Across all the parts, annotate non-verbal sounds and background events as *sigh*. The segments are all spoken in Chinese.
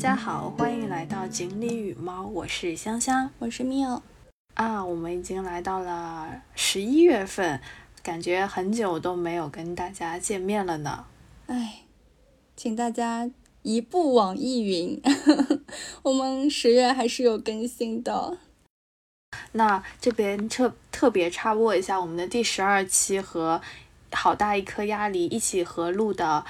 家好，欢迎来到锦鲤与猫，我是香香，我是缪啊。我们已经来到了十一月份，感觉很久都没有跟大家见面了呢。哎，请大家移步网易云，*laughs* 我们十月还是有更新的。那这边特特别插播一下，我们的第十二期和好大一颗鸭梨一起合录的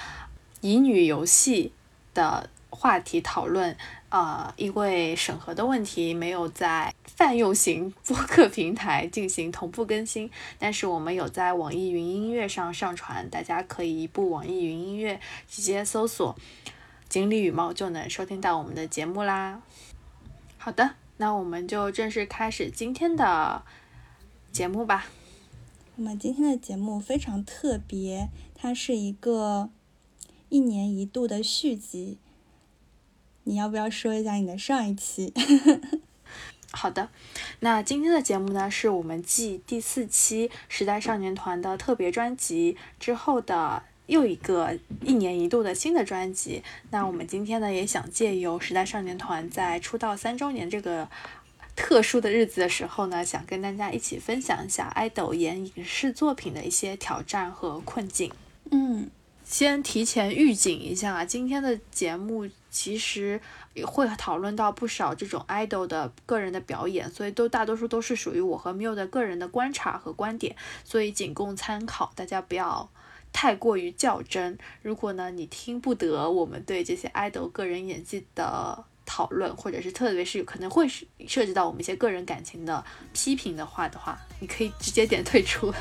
乙女游戏的。话题讨论，呃，因为审核的问题，没有在泛用型播客平台进行同步更新，但是我们有在网易云音乐上上传，大家可以一部网易云音乐直接搜索“锦鲤羽毛”就能收听到我们的节目啦。好的，那我们就正式开始今天的节目吧。我们今天的节目非常特别，它是一个一年一度的续集。你要不要说一下你的上一期？*laughs* 好的，那今天的节目呢，是我们继第四期时代少年团的特别专辑之后的又一个一年一度的新的专辑。那我们今天呢，也想借由时代少年团在出道三周年这个特殊的日子的时候呢，想跟大家一起分享一下爱豆演影视作品的一些挑战和困境。嗯。先提前预警一下啊，今天的节目其实也会讨论到不少这种 idol 的个人的表演，所以都大多数都是属于我和 Miu 的个人的观察和观点，所以仅供参考，大家不要太过于较真。如果呢你听不得我们对这些 idol 个人演技的讨论，或者是特别是可能会是涉及到我们一些个人感情的批评的话的话，你可以直接点退出。*laughs*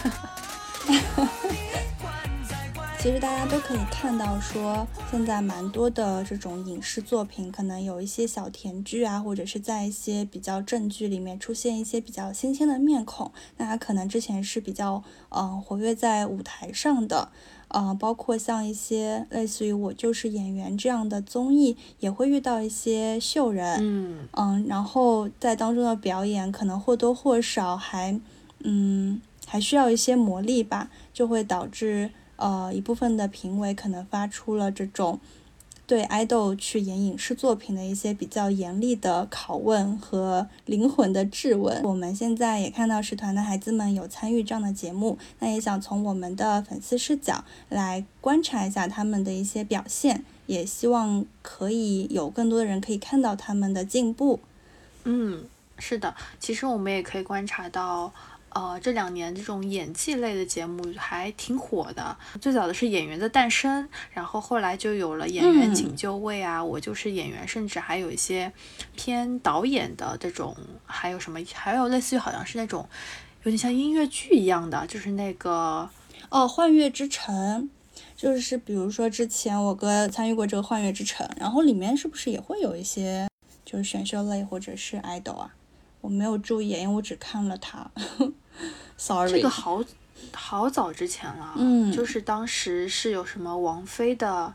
其实大家都可以看到，说现在蛮多的这种影视作品，可能有一些小甜剧啊，或者是在一些比较正剧里面出现一些比较新鲜的面孔。那他可能之前是比较嗯活跃在舞台上的，嗯，包括像一些类似于《我就是演员》这样的综艺，也会遇到一些秀人，嗯嗯，然后在当中的表演可能或多或少还嗯还需要一些磨砺吧，就会导致。呃，一部分的评委可能发出了这种对爱豆去演影视作品的一些比较严厉的拷问和灵魂的质问。我们现在也看到使团的孩子们有参与这样的节目，那也想从我们的粉丝视角来观察一下他们的一些表现，也希望可以有更多的人可以看到他们的进步。嗯，是的，其实我们也可以观察到。呃，这两年这种演技类的节目还挺火的。最早的是《演员的诞生》，然后后来就有了《演员请就位》啊，《我就是演员》，甚至还有一些偏导演的这种，还有什么，还有类似于好像是那种有点像音乐剧一样的，就是那个哦，《幻乐之城》，就是比如说之前我哥参与过这个《幻乐之城》，然后里面是不是也会有一些就是选秀类或者是 idol 啊？我没有注意，因为我只看了他。*laughs* Sorry，这个好好早之前了，嗯，就是当时是有什么王菲的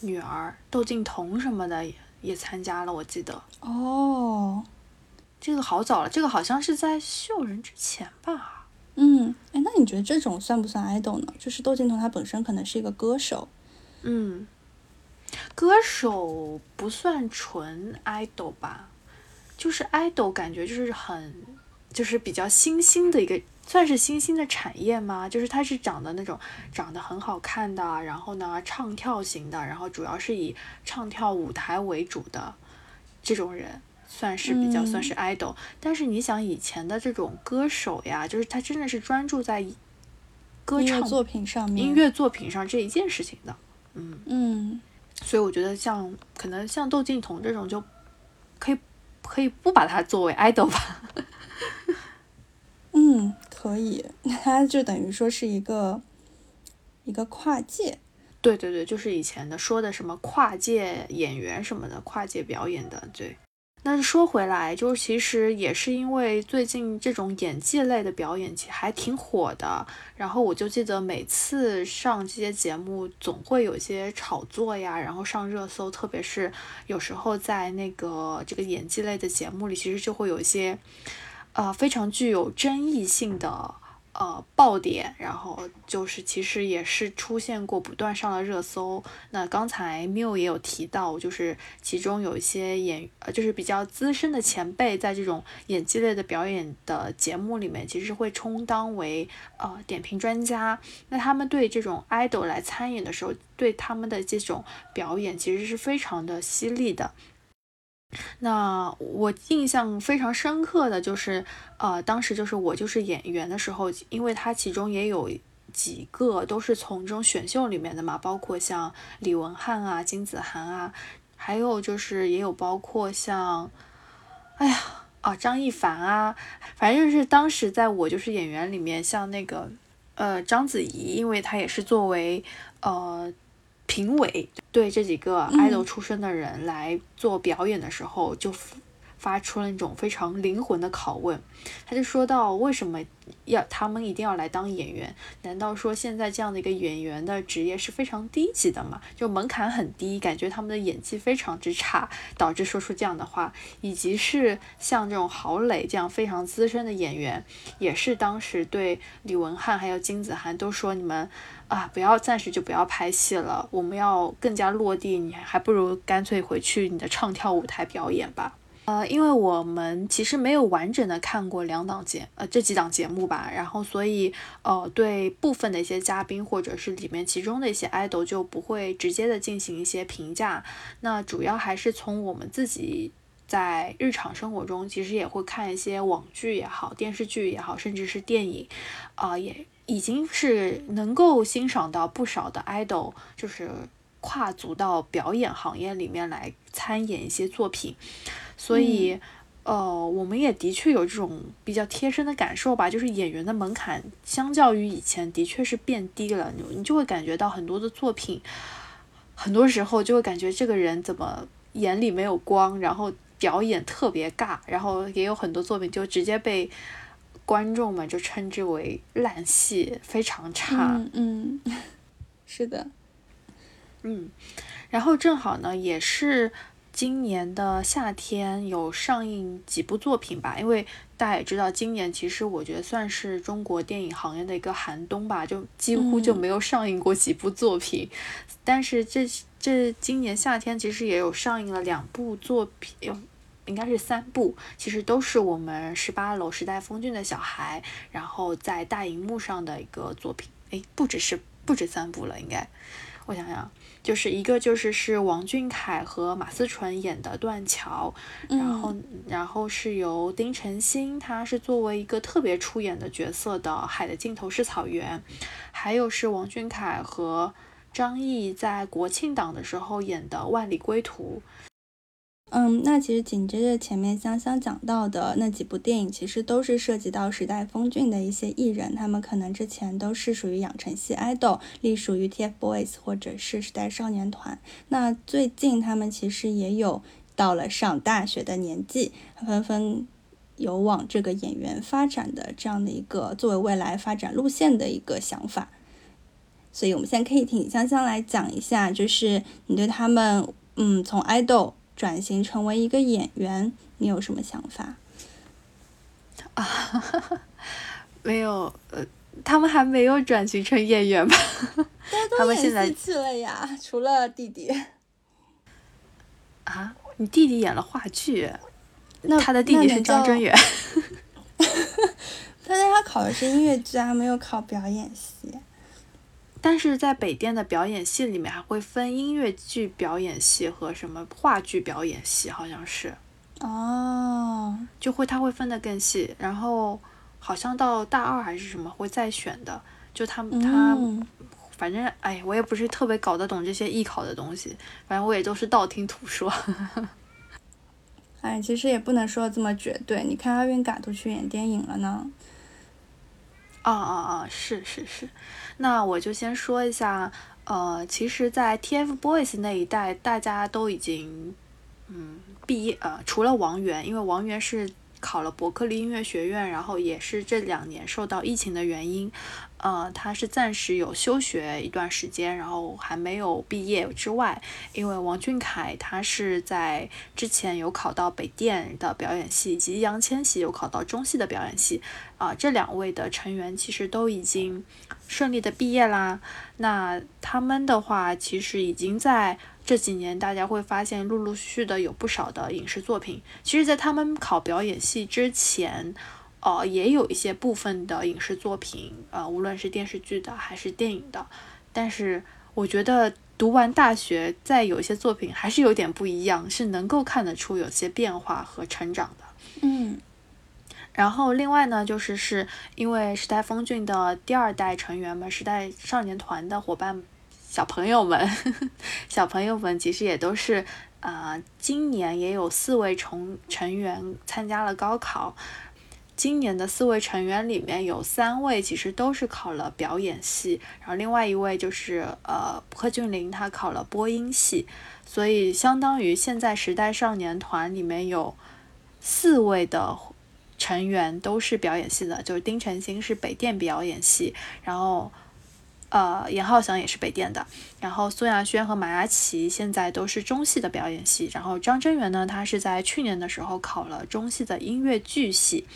女儿窦靖童什么的也参加了，我记得。哦，这个好早了，这个好像是在秀人之前吧。嗯，哎，那你觉得这种算不算 idol 呢？就是窦靖童他本身可能是一个歌手。嗯，歌手不算纯 idol 吧？就是 idol 感觉就是很。就是比较新兴的一个，算是新兴的产业吗？就是它是长得那种长得很好看的，然后呢唱跳型的，然后主要是以唱跳舞台为主的这种人，算是比较算是 idol。但是你想以前的这种歌手呀，就是他真的是专注在歌唱作品上面，音乐作品上这一件事情的。嗯嗯，所以我觉得像可能像窦靖童这种就可以可以不把它作为 idol 吧。*laughs* 嗯，可以，那它就等于说是一个一个跨界，对对对，就是以前的说的什么跨界演员什么的，跨界表演的，对。那说回来，就是其实也是因为最近这种演技类的表演其实还挺火的，然后我就记得每次上这些节目，总会有一些炒作呀，然后上热搜，特别是有时候在那个这个演技类的节目里，其实就会有一些。呃，非常具有争议性的呃爆点，然后就是其实也是出现过不断上了热搜。那刚才缪也有提到，就是其中有一些演呃就是比较资深的前辈，在这种演技类的表演的节目里面，其实会充当为呃点评专家。那他们对这种 idol 来参演的时候，对他们的这种表演其实是非常的犀利的。那我印象非常深刻的就是，呃，当时就是我就是演员的时候，因为他其中也有几个都是从这种选秀里面的嘛，包括像李文翰啊、金子涵啊，还有就是也有包括像，哎呀啊张一凡啊，反正就是当时在我就是演员里面，像那个呃章子怡，因为她也是作为呃。评委对这几个 idol 出身的人来做表演的时候，就发出了那种非常灵魂的拷问。他就说到，为什么要他们一定要来当演员？难道说现在这样的一个演员的职业是非常低级的吗？就门槛很低，感觉他们的演技非常之差，导致说出这样的话。以及是像这种郝蕾这样非常资深的演员，也是当时对李文翰还有金子涵都说你们。啊，不要暂时就不要拍戏了，我们要更加落地。你还不如干脆回去你的唱跳舞台表演吧。呃，因为我们其实没有完整的看过两档节，呃，这几档节目吧，然后所以呃，对部分的一些嘉宾或者是里面其中的一些 idol 就不会直接的进行一些评价。那主要还是从我们自己在日常生活中，其实也会看一些网剧也好，电视剧也好，甚至是电影，啊，也。已经是能够欣赏到不少的 idol，就是跨足到表演行业里面来参演一些作品，所以，呃，我们也的确有这种比较贴身的感受吧，就是演员的门槛相较于以前的确是变低了，你你就会感觉到很多的作品，很多时候就会感觉这个人怎么眼里没有光，然后表演特别尬，然后也有很多作品就直接被。观众们就称之为烂戏，非常差。嗯，是的，嗯，然后正好呢，也是今年的夏天有上映几部作品吧。因为大家也知道，今年其实我觉得算是中国电影行业的一个寒冬吧，就几乎就没有上映过几部作品。但是这这今年夏天其实也有上映了两部作品。应该是三部，其实都是我们十八楼时代峰峻的小孩，然后在大荧幕上的一个作品。哎，不只是不止三部了，应该，我想想，就是一个就是是王俊凯和马思纯演的《断桥》，然后然后是由丁程鑫，他是作为一个特别出演的角色的《海的尽头是草原》，还有是王俊凯和张译在国庆档的时候演的《万里归途》。嗯，那其实紧接着前面香香讲到的那几部电影，其实都是涉及到时代峰峻的一些艺人，他们可能之前都是属于养成系 idol，隶属于 TFBOYS 或者是时代少年团。那最近他们其实也有到了上大学的年纪，纷纷有往这个演员发展的这样的一个作为未来发展路线的一个想法。所以我们现在可以听香香来讲一下，就是你对他们，嗯，从 idol。转型成为一个演员，你有什么想法？啊，*laughs* 没有，呃，他们还没有转型成演员吧？他们现在去了呀，除了弟弟。*laughs* 啊，你弟弟演了话剧，那他的弟弟是张真源。*laughs* 但是他考的是音乐剧，还没有考表演系。但是在北电的表演系里面还会分音乐剧表演系和什么话剧表演系，好像是，哦，就会他会分得更细，然后好像到大二还是什么会再选的，就他他，反正哎，我也不是特别搞得懂这些艺考的东西，反正我也都是道听途说。*laughs* 哎，其实也不能说这么绝对，你看阿云嘎都去演电影了呢。啊啊啊！是是是。那我就先说一下，呃，其实，在 TFBOYS 那一代，大家都已经，嗯，毕业，呃，除了王源，因为王源是考了伯克利音乐学院，然后也是这两年受到疫情的原因，呃，他是暂时有休学一段时间，然后还没有毕业之外，因为王俊凯他是在之前有考到北电的表演系，以及易烊千玺有考到中戏的表演系，啊，这两位的成员其实都已经顺利的毕业啦。那他们的话，其实已经在。这几年大家会发现，陆陆续续的有不少的影视作品。其实，在他们考表演系之前，呃，也有一些部分的影视作品，呃，无论是电视剧的还是电影的。但是，我觉得读完大学，在有一些作品还是有点不一样，是能够看得出有些变化和成长的。嗯。然后，另外呢，就是是因为时代峰峻的第二代成员们，时代少年团的伙伴。小朋友们，*laughs* 小朋友们其实也都是，呃，今年也有四位成成员参加了高考。今年的四位成员里面有三位其实都是考了表演系，然后另外一位就是呃贺峻霖，他考了播音系，所以相当于现在时代少年团里面有四位的成员都是表演系的，就是丁程鑫是北电表演系，然后。呃，严浩翔也是北电的，然后苏亚轩和马嘉祺现在都是中戏的表演系，然后张真源呢，他是在去年的时候考了中戏的音乐剧系，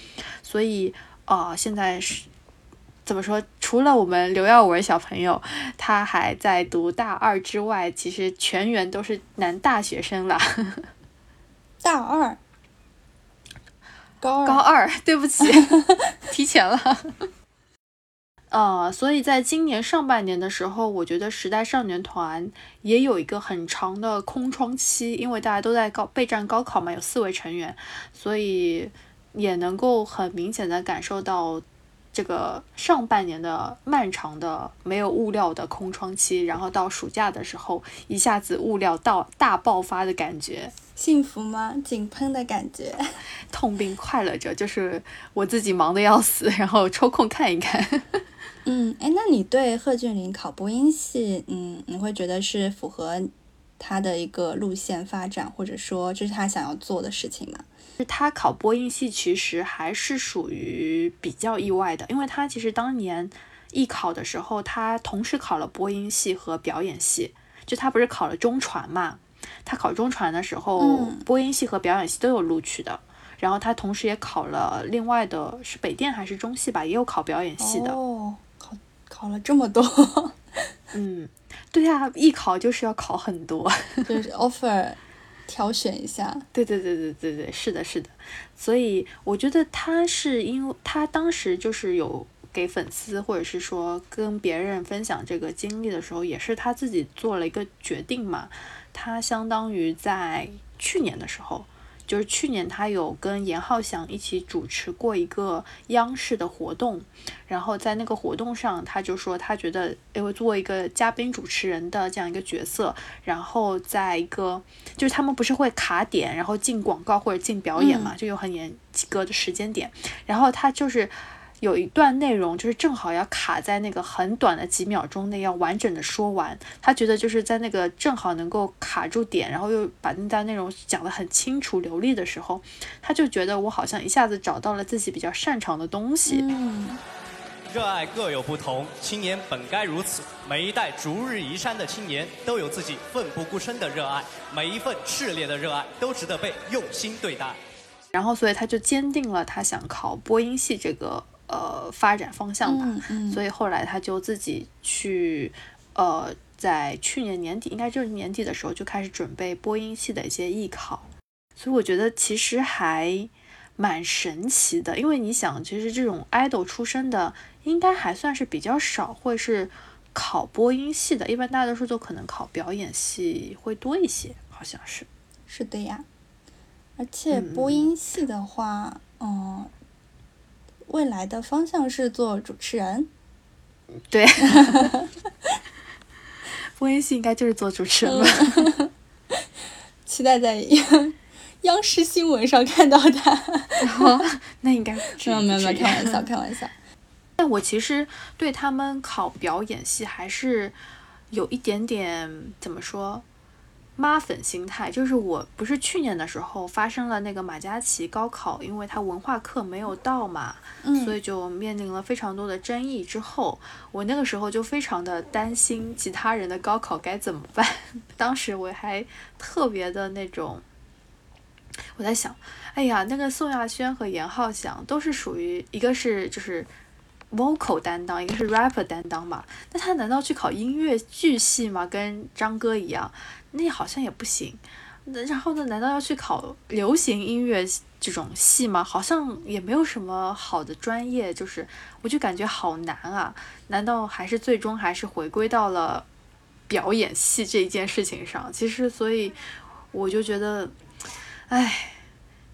所以呃，现在是怎么说？除了我们刘耀文小朋友他还在读大二之外，其实全员都是男大学生了。大二，高二，高二，对不起，*laughs* 提前了。呃，所以在今年上半年的时候，我觉得时代少年团也有一个很长的空窗期，因为大家都在高备战高考嘛，有四位成员，所以也能够很明显的感受到这个上半年的漫长的没有物料的空窗期，然后到暑假的时候一下子物料到大爆发的感觉，幸福吗？井喷的感觉，*laughs* 痛并快乐着，就是我自己忙的要死，然后抽空看一看。嗯，哎，那你对贺峻霖考播音系，嗯，你会觉得是符合他的一个路线发展，或者说这是他想要做的事情吗？是他考播音系其实还是属于比较意外的，因为他其实当年艺考的时候，他同时考了播音系和表演系，就他不是考了中传嘛？他考中传的时候，播音系和表演系都有录取的，然后他同时也考了另外的是北电还是中戏吧，也有考表演系的。哦。考了这么多，嗯，对呀，艺考就是要考很多，就是 *laughs* offer 挑选一下。对对对对对对，是的，是的。所以我觉得他是因为他当时就是有给粉丝或者是说跟别人分享这个经历的时候，也是他自己做了一个决定嘛。他相当于在去年的时候。就是去年他有跟严浩翔一起主持过一个央视的活动，然后在那个活动上，他就说他觉得因为做一个嘉宾主持人的这样一个角色，然后在一个就是他们不是会卡点，然后进广告或者进表演嘛，就有很严格的时间点，然后他就是。有一段内容就是正好要卡在那个很短的几秒钟内要完整的说完，他觉得就是在那个正好能够卡住点，然后又把那段内容讲得很清楚流利的时候，他就觉得我好像一下子找到了自己比较擅长的东西。嗯，热爱各有不同，青年本该如此。每一代逐日移山的青年都有自己奋不顾身的热爱，每一份炽烈的热爱都值得被用心对待。然后，所以他就坚定了他想考播音系这个。呃，发展方向吧，所以后来他就自己去，呃，在去年年底，应该就是年底的时候就开始准备播音系的一些艺考，所以我觉得其实还蛮神奇的，因为你想，其实这种 idol 出身的应该还算是比较少，会是考播音系的，一般大多数都可能考表演系会多一些，好像是。是的呀，而且播音系的话，嗯。未来的方向是做主持人，对，播音系应该就是做主持人吧。*laughs* 期待在央央视新闻上看到他。那应该没有没有没有，开玩笑开玩笑。但我其实对他们考表演系还是有一点点怎么说，妈粉心态，就是我不是去年的时候发生了那个马嘉祺高考，因为他文化课没有到嘛，嗯所以就面临了非常多的争议。之后，我那个时候就非常的担心其他人的高考该怎么办。*laughs* 当时我还特别的那种，我在想，哎呀，那个宋亚轩和严浩翔都是属于一个是就是 vocal 担当，一个是 rapper 担当嘛。那他难道去考音乐剧系吗？跟张哥一样？那好像也不行。那然后呢？难道要去考流行音乐这种系吗？好像也没有什么好的专业，就是我就感觉好难啊！难道还是最终还是回归到了表演系这一件事情上？其实，所以我就觉得，唉，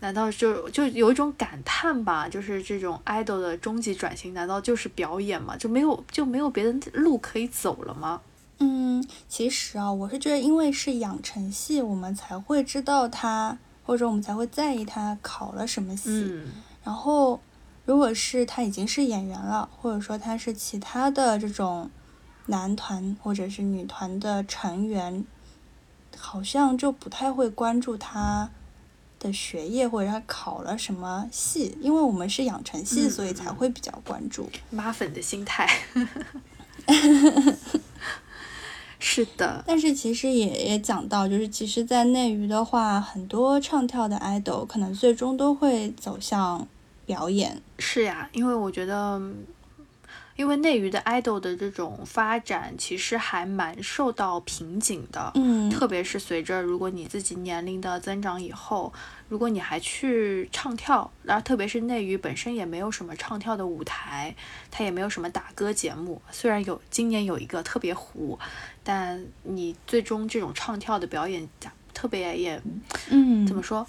难道就就有一种感叹吧？就是这种 idol 的终极转型，难道就是表演吗？就没有就没有别的路可以走了吗？嗯，其实啊，我是觉得，因为是养成系，我们才会知道他，或者我们才会在意他考了什么系。嗯然后，如果是他已经是演员了，或者说他是其他的这种男团或者是女团的成员，好像就不太会关注他的学业或者他考了什么系，因为我们是养成系，嗯所以才会比较关注。妈粉的心态。*laughs* 是的，但是其实也也讲到，就是其实，在内娱的话，很多唱跳的 idol 可能最终都会走向表演。是呀，因为我觉得，因为内娱的 idol 的这种发展，其实还蛮受到瓶颈的。嗯，特别是随着如果你自己年龄的增长以后，如果你还去唱跳，然后特别是内娱本身也没有什么唱跳的舞台，它也没有什么打歌节目。虽然有今年有一个特别糊，但你最终这种唱跳的表演，特别也嗯，怎么说？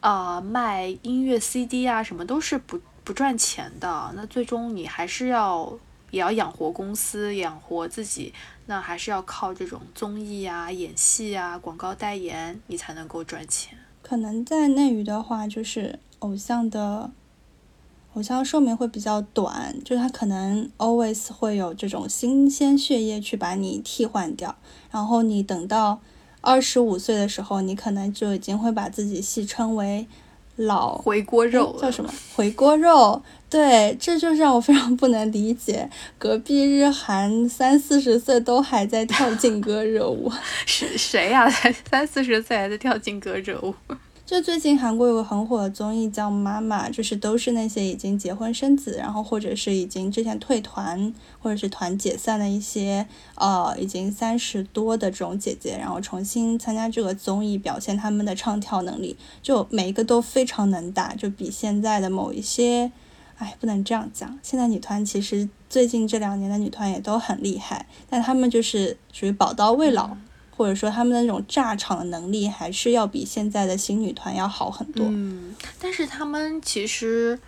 呃，卖音乐 CD 啊，什么都是不不赚钱的。那最终你还是要也要养活公司，养活自己，那还是要靠这种综艺啊、演戏啊、广告代言，你才能够赚钱。可能在内娱的话，就是偶像的偶像寿命会比较短，就是他可能 always 会有这种新鲜血液去把你替换掉，然后你等到二十五岁的时候，你可能就已经会把自己戏称为老回锅肉叫什么回锅肉？对，这就是让我非常不能理解，隔壁日韩三四十岁都还在跳劲歌热舞。*laughs* 是谁呀、才 *laughs* 三四十岁还在跳劲歌热舞？*laughs* 就最近韩国有个很火的综艺叫《妈妈》，就是都是那些已经结婚生子，然后或者是已经之前退团或者是团解散的一些呃已经三十多的这种姐姐，然后重新参加这个综艺，表现他们的唱跳能力，就每一个都非常能打，就比现在的某一些，哎，不能这样讲，现在女团其实最近这两年的女团也都很厉害，但她们就是属于宝刀未老。或者说她们的那种炸场的能力，还是要比现在的新女团要好很多。嗯，但是她们其实，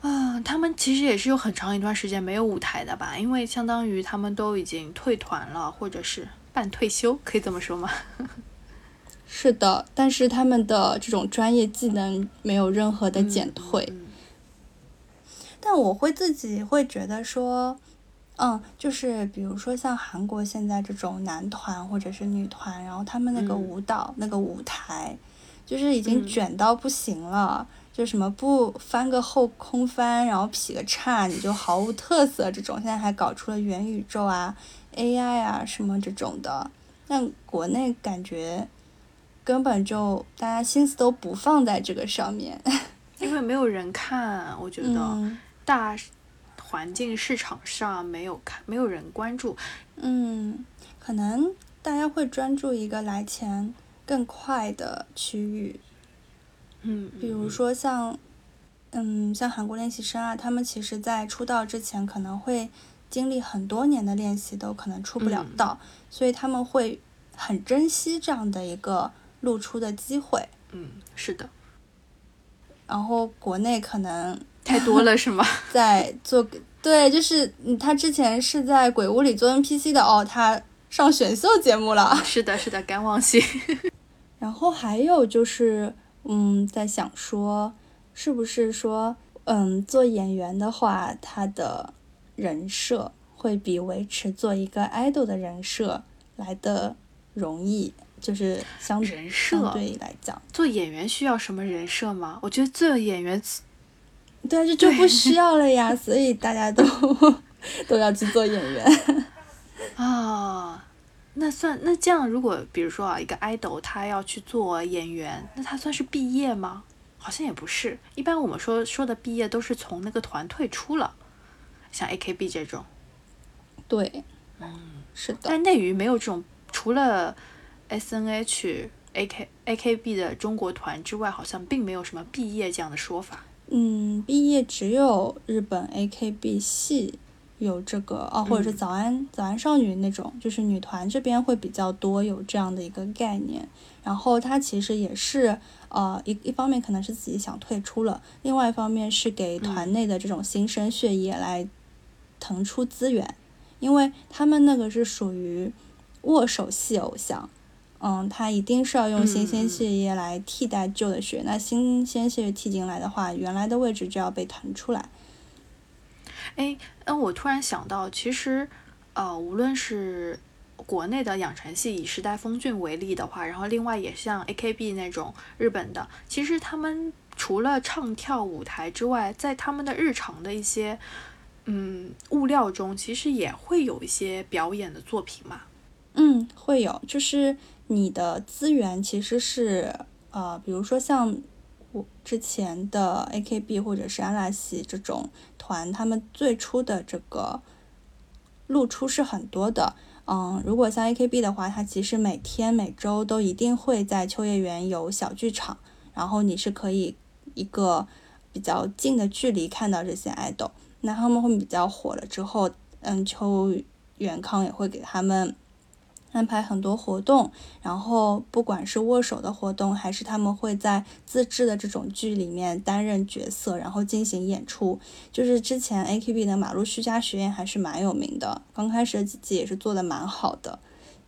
啊、她们其实也是有很长一段时间没有舞台的吧？因为相当于她们都已经退团了，或者是半退休，可以这么说吗？*laughs* 是的，但是他们的这种专业技能没有任何的减退。嗯但我会自己会觉得说，嗯，就是比如说像韩国现在这种男团或者是女团，然后他们那个嗯舞蹈、那个舞台，就是已经嗯卷到不行了。就什么不翻个后空翻，然后劈个叉，你就毫无特色。这种现在还搞出了元宇宙啊、AI 啊什么这种的，但国内感觉根本就大家心思都不放在这个上面。*laughs* 因为没有人看，我觉得嗯大环境市场上没有看，没有人关注。嗯，可能大家会专注一个来钱更快的区域，嗯，比如说像，嗯，像韩国练习生啊，他们其实在出道之前可能会经历很多年的练习，都可能出不了嗯道，所以他们会很珍惜这样的一个露出的机会。嗯，是的，然后国内可能太多了是吗？*laughs* 在做，对，就是嗯，他之前是在鬼屋里做 NPC 的哦，他上选秀节目了。是的，是的，敢忘记。*laughs* 然后还有就是，嗯，在想说，是不是说，嗯，做演员的话，他的人设会比维持做一个 idol 的人设来的容易？就是相人设相对来讲，做演员需要什么人设吗？我觉得做演员，对啊，这就不需要了呀，*laughs* 所以大家都 *laughs* 都要去做演员啊。那算那这样，如果比如说啊，一个 idol 他要去做演员，那他算是毕业吗？好像也不是。一般我们说说的毕业都是从那个团退出了，像 AKB 这种。对，嗯，是的。但内娱没有这种，除了 SNH、AK、AKB 的中国团之外，好像并没有什么毕业这样的说法。嗯，毕业只有日本 AKB 系。有这个哦，或者是早安早安少女那种，就是女团这边会比较多有这样的一个概念。然后它其实也是呃一一方面可能是自己想退出了，另外一方面是给团内的这种新生血液来腾出资源，因为他们那个是属于握手系偶像，嗯，他一定是要用新鲜血液来替代旧的血，那新鲜血液替进来的话，原来的位置就要被腾出来。哎，那我突然想到，其实，呃，无论是国内的养成系以时代峰峻为例的话，然后另外也像 AKB 那种日本的，其实他们除了唱跳舞台之外，在他们的日常的一些嗯物料中，其实也会有一些表演的作品嘛。嗯，会有，就是你的资源其实是呃，比如说像。我之前的 AKB 或者是阿拉西这种团，他们最初的这个露出是很多的。嗯，如果像 AKB 的话，它其实每天每周都一定会在秋叶原有小剧场，然后你是可以一个比较近的距离看到这些爱豆。那他们会比较火了之后，嗯，秋元康也会给他们。安排很多活动，然后不管是握手的活动，还是他们会在自制的这种剧里面担任角色，然后进行演出。就是之前 AKB 的马路须加学院还是蛮有名的，刚开始的几季也是做的蛮好的。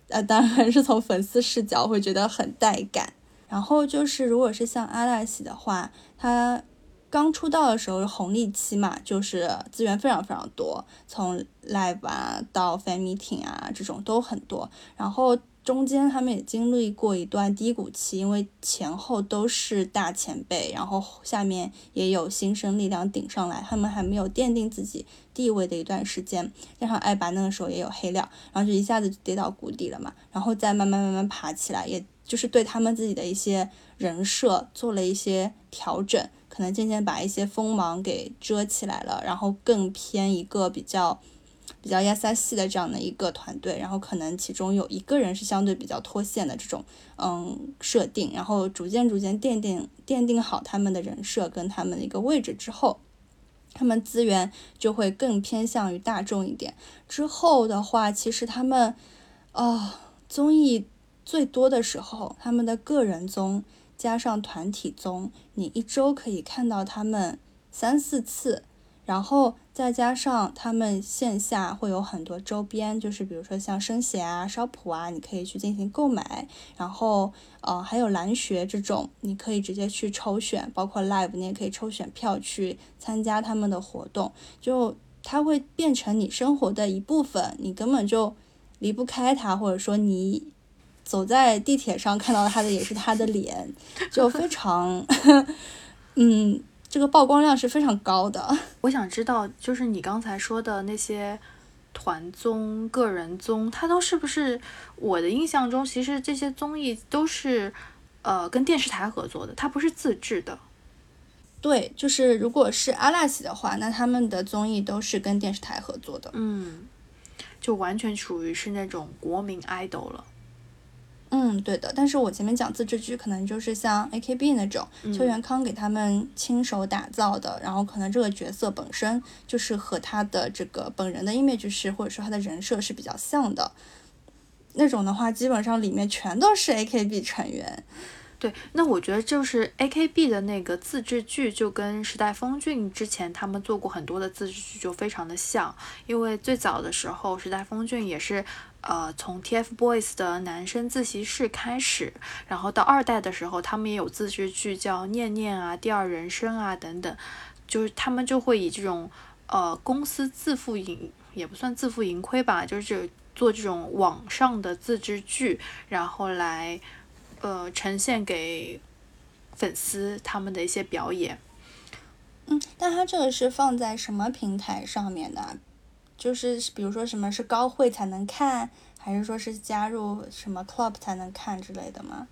呃，当然是从粉丝视角会觉得很带感。然后就是如果是像阿拉西的话，他。刚出道的时候是红利期嘛，就是资源非常非常多，从 live 啊到 fan meeting 啊这种都很多。然后中间他们也经历过一段低谷期，因为前后都是大前辈，然后下面也有新生力量顶上来，他们还没有奠定自己地位的一段时间。加上爱爸那个时候也有黑料，然后就一下子就跌到谷底了嘛，然后再慢慢慢慢爬起来，也就是对他们自己的一些人设做了一些调整。可能渐渐把一些锋芒给遮起来了，然后更偏一个比较比较亚萨系的这样的一个团队，然后可能其中有一个人是相对比较脱线的这种嗯设定，然后逐渐逐渐奠定奠定好他们的人设跟他们的一个位置之后，他们资源就会更偏向于大众一点。之后的话，其实他们啊综艺最多的时候，他们的个人综。加上团体综，你一周可以看到他们三四次，然后再加上他们线下会有很多周边，就是比如说像生鞋啊、烧谱啊，你可以去进行购买。然后呃，还有蓝学这种，你可以直接去抽选，包括 live 你也可以抽选票去参加他们的活动，就它会变成你生活的一部分，你根本就离不开它，或者说你。走在地铁上看到他的也是他的脸，就非常，嗯，这个曝光量是非常高的。我想知道，就是你刚才说的那些团综、个人综，它都是不是？我的印象中，其实这些综艺都是呃跟电视台合作的，它不是自制的。对，就是如果是阿拉西的话，那他们的综艺都是跟电视台合作的。嗯，就完全属于是那种国民 idol 了。嗯，对的，但是我前面讲自制剧，可能就是像 A K B 那种，邱元康给他们亲手打造的，然后可能这个角色本身就是和他的这个本人的 image 是，或者说他的人设是比较像的，那种的话，基本上里面全都是 A K B 成员。对，那我觉得就是 A K B 的那个自制剧，就跟时代峰峻之前他们做过很多的自制剧就非常的像，因为最早的时候时代峰峻也是。呃，从 TFBOYS 的男生自习室开始，然后到二代的时候，他们也有自制剧叫《念念》啊，《第二人生》啊等等，就是他们就会以这种呃公司自负盈也不算自负盈亏吧，就是做这种网上的自制剧，然后来呃呈现给粉丝他们的一些表演。嗯，但它这个是放在什么平台上面的？就是比如说什么是高会才能看，还是说是加入什么 club 才能看之类的吗？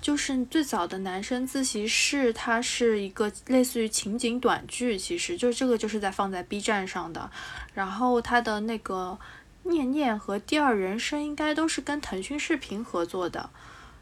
就是最早的男生自习室，它是一个类似于情景短剧，其实就这个就是在放在 B 站上的。然后它的那个念念和第二人生应该都是跟腾讯视频合作的。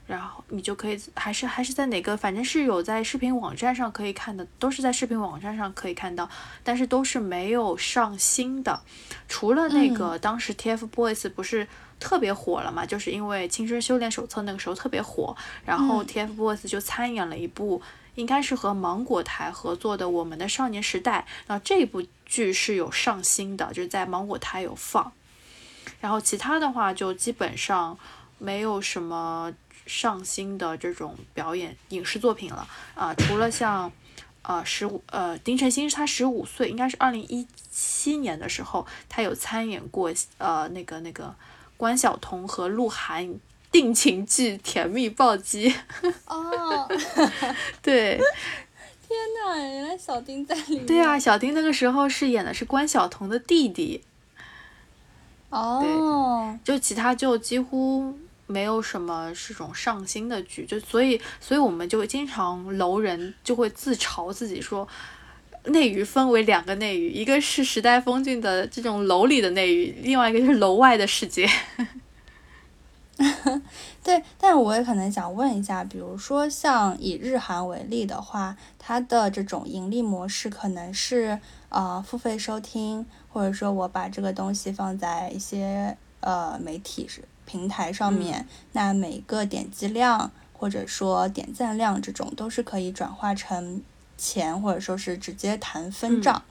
然后你就可以还是还是在哪个，反正是有在视频网站上可以看的，都是在视频网站上可以看到，但是都是没有上新的。除了那个当时 TFBOYS 不是特别火了嘛，就是因为《青春修炼手册》那个时候特别火，然后 TFBOYS 就参演了一部应该是和芒果台合作的《我们的少年时代》，然后这部剧是有上新的，就是在芒果台有放。然后其他的话就基本上没有什么。上新的这种表演影视作品了啊，除了像，呃十五呃丁程鑫他十五岁，应该是二零一七年的时候，他有参演过呃那个那个关晓彤和鹿晗定情剧《甜蜜暴击》。*laughs* 哦，对，*laughs* 天呐，原来小丁在里面。对啊，小丁那个时候是演的是关晓彤的弟弟。哦，就其他就几乎。没有什么是种上新的剧，就所以，所以我们就经常楼人就会自嘲自己说，内娱分为两个内娱，一个是时代峰峻的这种楼里的内娱，另外一个就是楼外的世界。*laughs* 对，但我也可能想问一下，比如说像以日韩为例的话，它的这种盈利模式可能是呃付费收听，或者说我把这个东西放在一些呃媒体是。平台上面，那每个点击量或者说点赞量这种都是可以转化成钱，或者说是直接谈分账。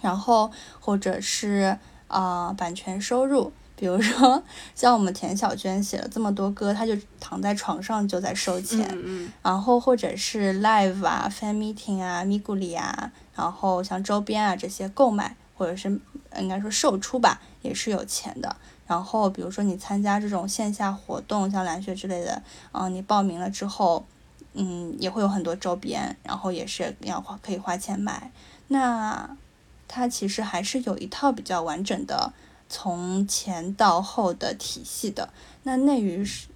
然后或者是啊版权收入，比如说像我们田小娟写了这么多歌，她就躺在床上就在收钱。嗯然后或者是 live 啊、fan meeting 啊、咪咕里啊，然后像周边啊这些购买或者是应该说售出吧，也是有钱的。然后，比如说你参加这种线下活动，像蓝雪之类的，嗯，你报名了之后，嗯，也会有很多周边，然后也是要花可以花钱买。那它其实还是有一套比较完整的从前到后的体系的。那内娱是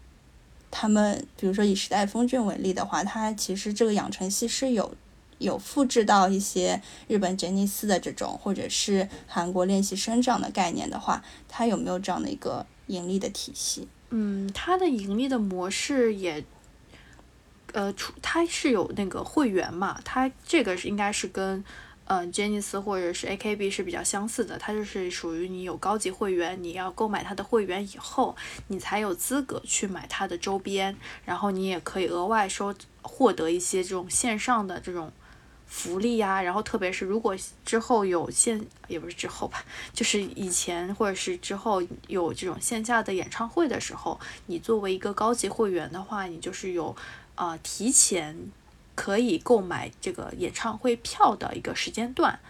他们，比如说以时代峰峻为例的话，它其实这个养成系是有。有复制到一些日本杰尼斯的这种，或者是韩国练习生这样的概念的话，它有没有这样的一个盈利的体系？嗯，它的盈利的模式也，呃，出它是有那个会员嘛，它这个是应该是跟嗯杰尼斯或者是 AKB 是比较相似的，它就是属于你有高级会员，你要购买它的会员以后，你才有资格去买它的周边，然后你也可以额外收获得一些这种线上的这种。福利呀，然后特别是如果之后有线，也不是之后吧，就是以前或者是之后有这种线下的演唱会的时候，你作为一个高级会员的话，你就是有呃提前可以购买这个演唱会票的一个时间段，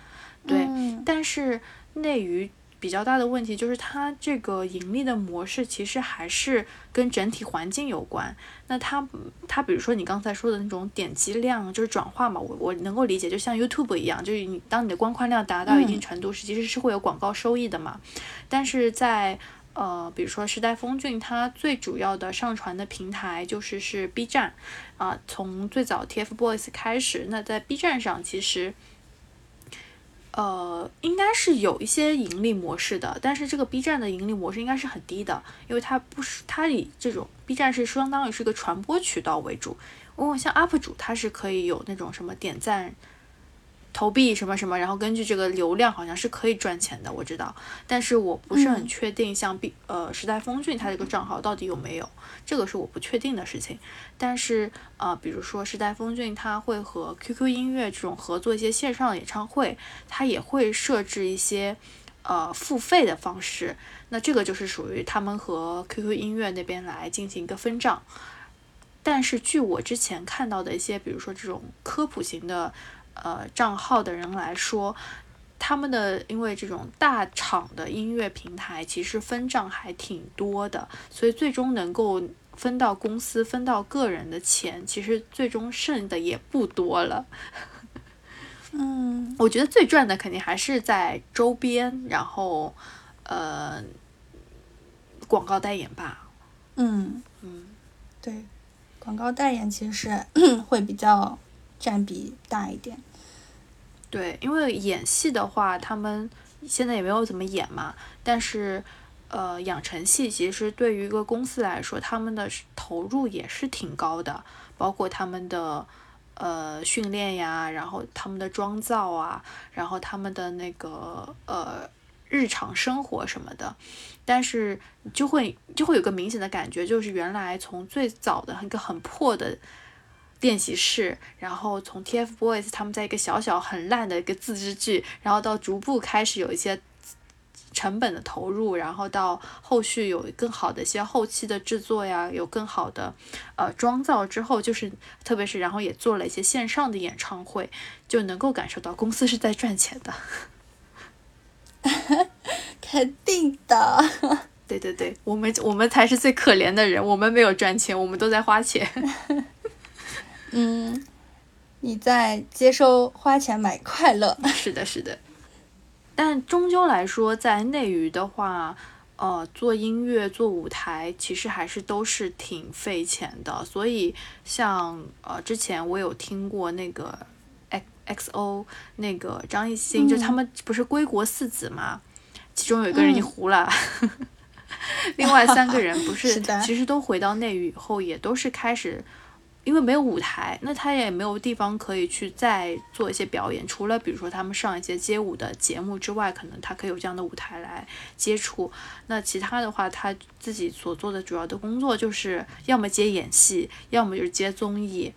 对，但是内娱。比较大的问题就是它这个盈利的模式其实还是跟整体环境有关。那它它比如说你刚才说的那种点击量就是转化嘛，我我能够理解，就像 YouTube 一样，就是你当你的观看量达到一定程度时，其实是会有广告收益的嘛。但是在呃比如说时代峰峻，它最主要的上传的平台就是是 B 站啊，从最早 TFBOYS 开始，那在 B 站上其实。呃，应该是有一些盈利模式的，但是这个 B 站的盈利模式应该是很低的，因为它不是它以这种 B 站是相当于是一个传播渠道为主，哦像 UP 主他是可以有那种什么点赞。投币什么什么，然后根据这个流量好像是可以赚钱的，我知道，但是我不是很确定，像 B 呃时代峰峻他这个账号到底有没有，这个是我不确定的事情。但是呃，比如说时代峰峻他会和 QQ 音乐这种合作一些线上演唱会，他也会设置一些呃付费的方式，那这个就是属于他们和 QQ 音乐那边来进行一个分账。但是据我之前看到的一些，比如说这种科普型的。呃，账号的人来说，他们的因为这种大厂的音乐平台其实分账还挺多的，所以最终能够分到公司、分到个人的钱，其实最终剩的也不多了。嗯，*laughs* 我觉得最赚的肯定还是在周边，然后呃广告代言吧。嗯嗯，对，广告代言其实是 *clears throat* 会比较占比大一点。对，因为演戏的话，他们现在也没有怎么演嘛。但是，呃，养成系其实对于一个公司来说，他们的投入也是挺高的，包括他们的呃训练呀，然后他们的妆造啊，然后他们的那个呃日常生活什么的。但是就会就会有个明显的感觉，就是原来从最早的一个很破的。练习室，然后从 TFBOYS 他们在一个小小很烂的一个自制剧，然后到逐步开始有一些成本的投入，然后到后续有更好的一些后期的制作呀，有更好的呃妆造之后，就是特别是然后也做了一些线上的演唱会，就能够感受到公司是在赚钱的。*laughs* 肯定的。对对对，我们我们才是最可怜的人，我们没有赚钱，我们都在花钱。*laughs* 嗯，你在接收花钱买快乐。是的，是的。但终究来说，在内娱的话，呃，做音乐、做舞台，其实还是都是挺费钱的。所以，像呃，之前我有听过那个 X X O 那个张艺兴，就他们不是归国四子嘛，其中有一个人已经糊了，*laughs* 另外三个人不是，*laughs* 其实都回到内娱以后，也都是开始。因为没有舞台，那他也没有地方可以去再做一些表演。除了比如说他们上一些街舞的节目之外，可能他可以有这样的舞台来接触。那其他的话，他自己所做的主要的工作就是要么接演戏，要么就是接综艺。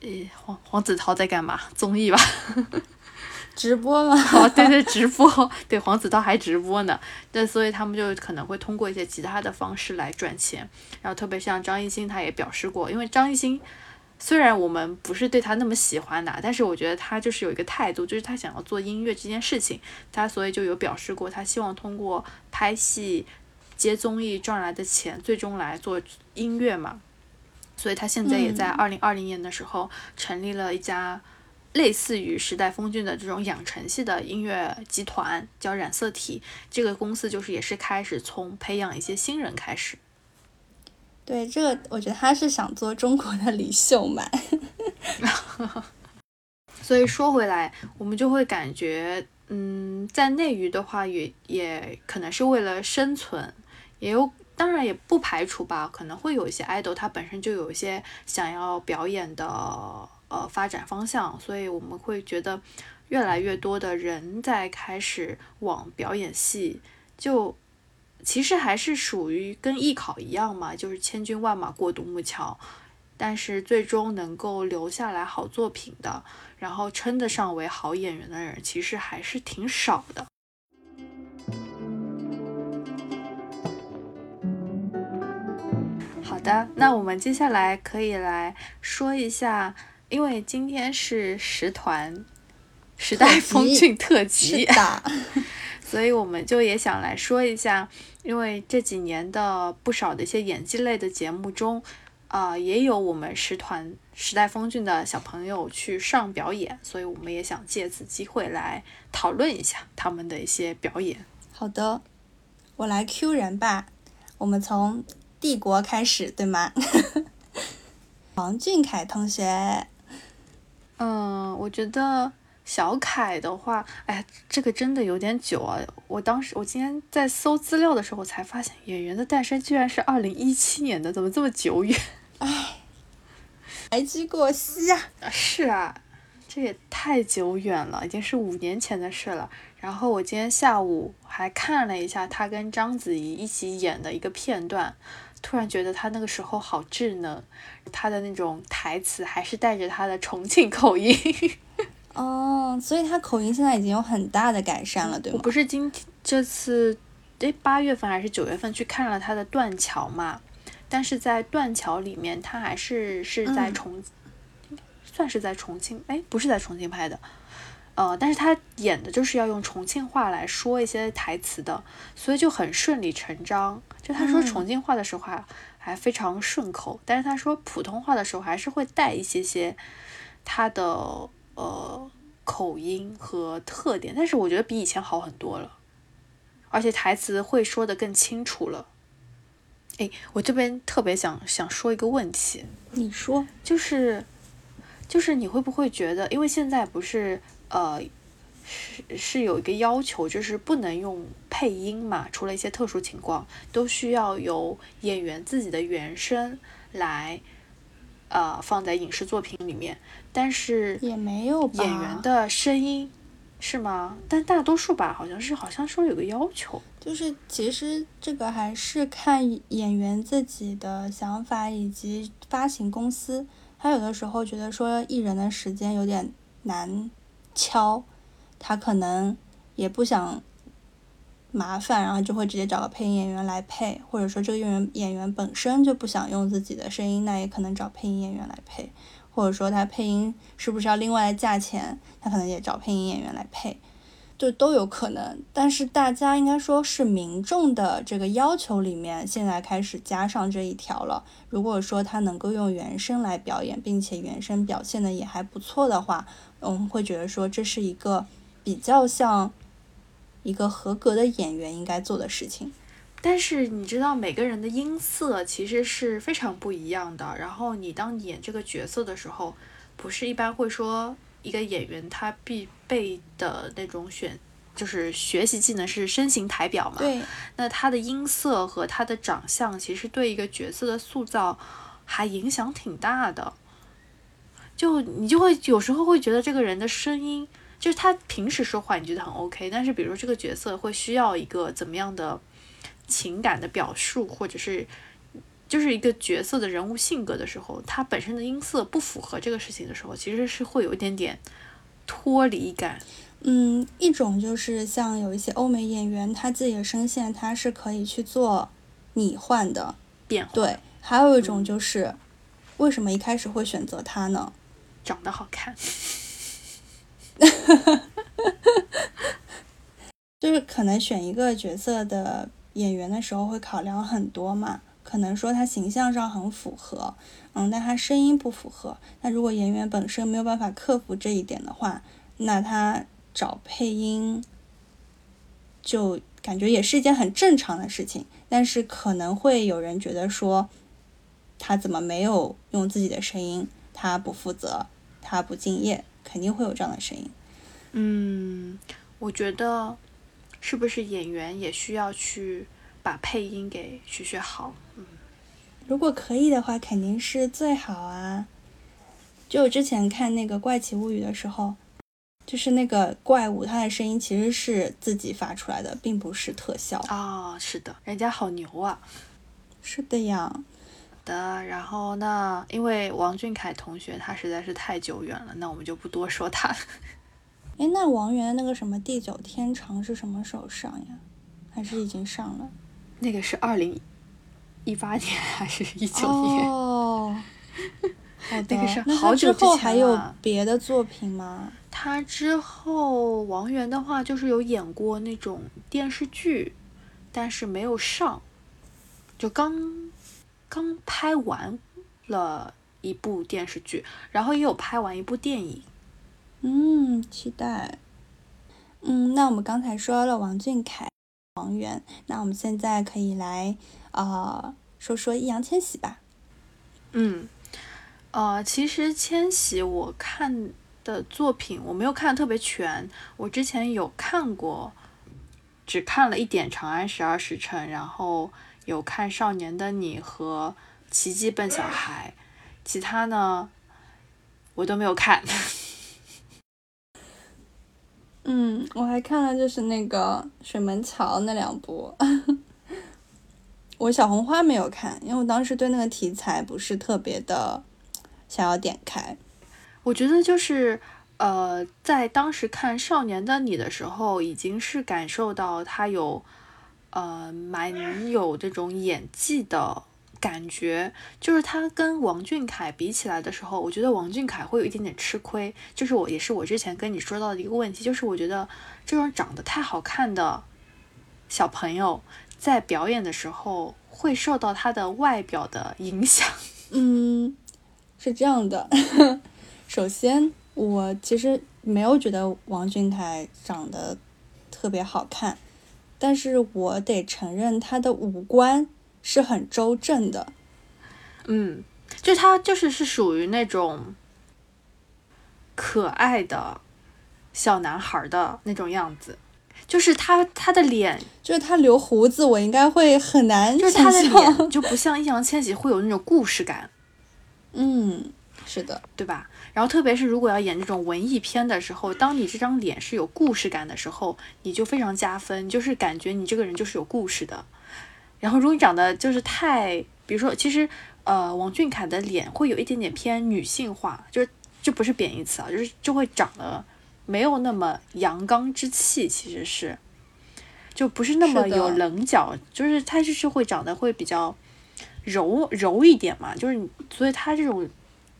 呃，黄黄子韬在干嘛？综艺吧。*laughs* 直播了？*laughs* 哦，对对，直播，*laughs* 对黄子韬还直播呢。对，所以他们就可能会通过一些其他的方式来赚钱。然后特别像张艺兴，他也表示过，因为张艺兴虽然我们不是对他那么喜欢的，但是我觉得他就是有一个态度，就是他想要做音乐这件事情，他所以就有表示过，他希望通过拍戏、接综艺赚来的钱，最终来做音乐嘛。所以他现在也在二零二零年的时候成立了一家。类似于时代峰峻的这种养成系的音乐集团叫染色体，这个公司就是也是开始从培养一些新人开始。对，这个我觉得他是想做中国的 *laughs* 李秀满。所以说回来，我们就会感觉，嗯，在内娱的话，也也可能是为了生存，也有当然也不排除吧，可能会有一些 idol 他本身就有一些想要表演的。呃，发展方向，所以我们会觉得越来越多的人在开始往表演系，就其实还是属于跟艺考一样嘛，就是千军万马过独木桥，但是最终能够留下来好作品的，然后称得上为好演员的人，其实还是挺少的。好的，那我们接下来可以来说一下。因为今天是十团时代峰峻特辑，*laughs* 所以我们就也想来说一下，因为这几年的不少的一些演技类的节目中，啊，也有我们十团时代峰峻的小朋友去上表演，所以我们也想借此机会来讨论一下他们的一些表演。好的，我来 Q 人吧，我们从帝国开始，对吗？*laughs* 王俊凯同学。嗯，我觉得小凯的话，哎，这个真的有点久啊！我当时我今天在搜资料的时候才发现，演员的诞生居然是二零一七年的，怎么这么久远？*laughs* 哎，白驹过隙啊！是啊，这也太久远了，已经是五年前的事了。然后我今天下午还看了一下他跟章子怡一起演的一个片段。突然觉得他那个时候好稚嫩，他的那种台词还是带着他的重庆口音。*laughs* 哦，所以他口音现在已经有很大的改善了，对吗？我不是今天这次，诶，八月份还是九月份去看了他的《断桥》嘛，但是在《断桥》里面，他还是是在重，算是在重庆，哎，不是在重庆拍的，呃，但是他演的就是要用重庆话来说一些台词的，所以就很顺理成章。就他说重庆话的时候还还非常顺口，但是他说普通话的时候还是会带一些些他的呃口音和特点，但是我觉得比以前好很多了，而且台词会说的更清楚了。哎，我这边特别想想说一个问题，你说，就是就是你会不会觉得，因为现在不是呃是是有一个要求，就是不能用配音嘛，除了一些特殊情况，都需要由演员自己的原声来呃放在影视作品里面，但是也没有演员的声音是吗？但大多数吧，好像是好像说有个要求。就是其实这个还是看演员自己的想法以及发行公司，他有的时候觉得说艺人的时间有点难敲，他可能也不想麻烦，然后就会直接找个配音演员来配，或者说这个演员演员本身就不想用自己的声音，那也可能找配音演员来配，或者说他配音是不是要另外的价钱，他可能也找配音演员来配。就都有可能，但是大家应该说是民众的这个要求里面，现在开始加上这一条了。如果说他能够用原声来表演，并且原声表现的也还不错的话，我们会觉得说这是一个比较像一个合格的演员应该做的事情。但是你知道，每个人的音色其实是非常不一样的。然后你当你演这个角色的时候，不是一般会说。一个演员他必备的那种选就是学习技能是身形台表嘛？对。那他的音色和他的长相，其实对一个角色的塑造还影响挺大的。就你就会有时候会觉得这个人的声音，就是他平时说话你觉得很 OK，但是比如说这个角色会需要一个怎么样的情感的表述，或者是。就是一个角色的人物性格的时候，他本身的音色不符合这个事情的时候，其实是会有一点点脱离感。嗯，一种就是像有一些欧美演员，他自己的声线他是可以去做拟换的变化。对，还有一种就是，为什么一开始会选择他呢？长得好看。*laughs* 就是可能选一个角色的演员的时候会考量很多嘛。可能说他形象上很符合，嗯，但他声音不符合。那如果演员本身没有办法克服这一点的话，那他找配音就感觉也是一件很正常的事情。但是可能会有人觉得说，他怎么没有用自己的声音？他不负责，他不敬业，肯定会有这样的声音。嗯，我觉得是不是演员也需要去？把配音给学学好，嗯，如果可以的话，肯定是最好啊。就我之前看那个《怪奇物语》的时候，就是那个怪物，它的声音其实是自己发出来的，并不是特效啊。是的，人家好牛啊。是的呀。的，然后那因为王俊凯同学他实在是太久远了，那我们就不多说他。*laughs* 哎，那王源那个什么《地久天长》是什么时候上呀？还是已经上了？那个是二零一八年还是一九年？哦，好的。*laughs* 那个是好久之前还有别的作品吗？他之后王源的话就是有演过那种电视剧，但是没有上，就刚刚拍完了一部电视剧，然后也有拍完一部电影。嗯，期待。嗯，那我们刚才说了王俊凯。王源，那我们现在可以来呃说说易烊千玺吧。嗯，呃，其实千玺我看的作品我没有看的特别全，我之前有看过，只看了一点《长安十二时辰》，然后有看《少年的你》和《奇迹笨小孩》，其他呢我都没有看。*laughs* 嗯，我还看了就是那个水门桥那两部，*laughs* 我小红花没有看，因为我当时对那个题材不是特别的想要点开。我觉得就是呃，在当时看《少年的你》的时候，已经是感受到他有呃蛮有这种演技的。感觉，就是他跟王俊凯比起来的时候，我觉得王俊凯会有一点点吃亏。就是我也是我之前跟你说到的一个问题，就是我觉得这种长得太好看的小朋友在表演的时候会受到他的外表的影响。*laughs* 嗯，是这样的。*laughs* 首先，我其实没有觉得王俊凯长得特别好看，但是我得承认他的五官是很周正的。嗯，就他就是是属于那种可爱的小男孩的那种样子，就是他他的脸，就是他留胡子，我应该会很难就是他的脸就不像易烊千玺会有那种故事感。嗯，是的，对吧？然后特别是如果要演这种文艺片的时候，当你这张脸是有故事感的时候，你就非常加分，就是感觉你这个人就是有故事的。然后如果你长得就是太，比如说，其实呃，王俊凯的脸会有一点点偏女性化，就是这不是贬义词啊，就是就会长得没有那么阳刚之气，其实是就不是那么有棱角，就是他就是会长得会比较柔柔一点嘛，就是所以他这种。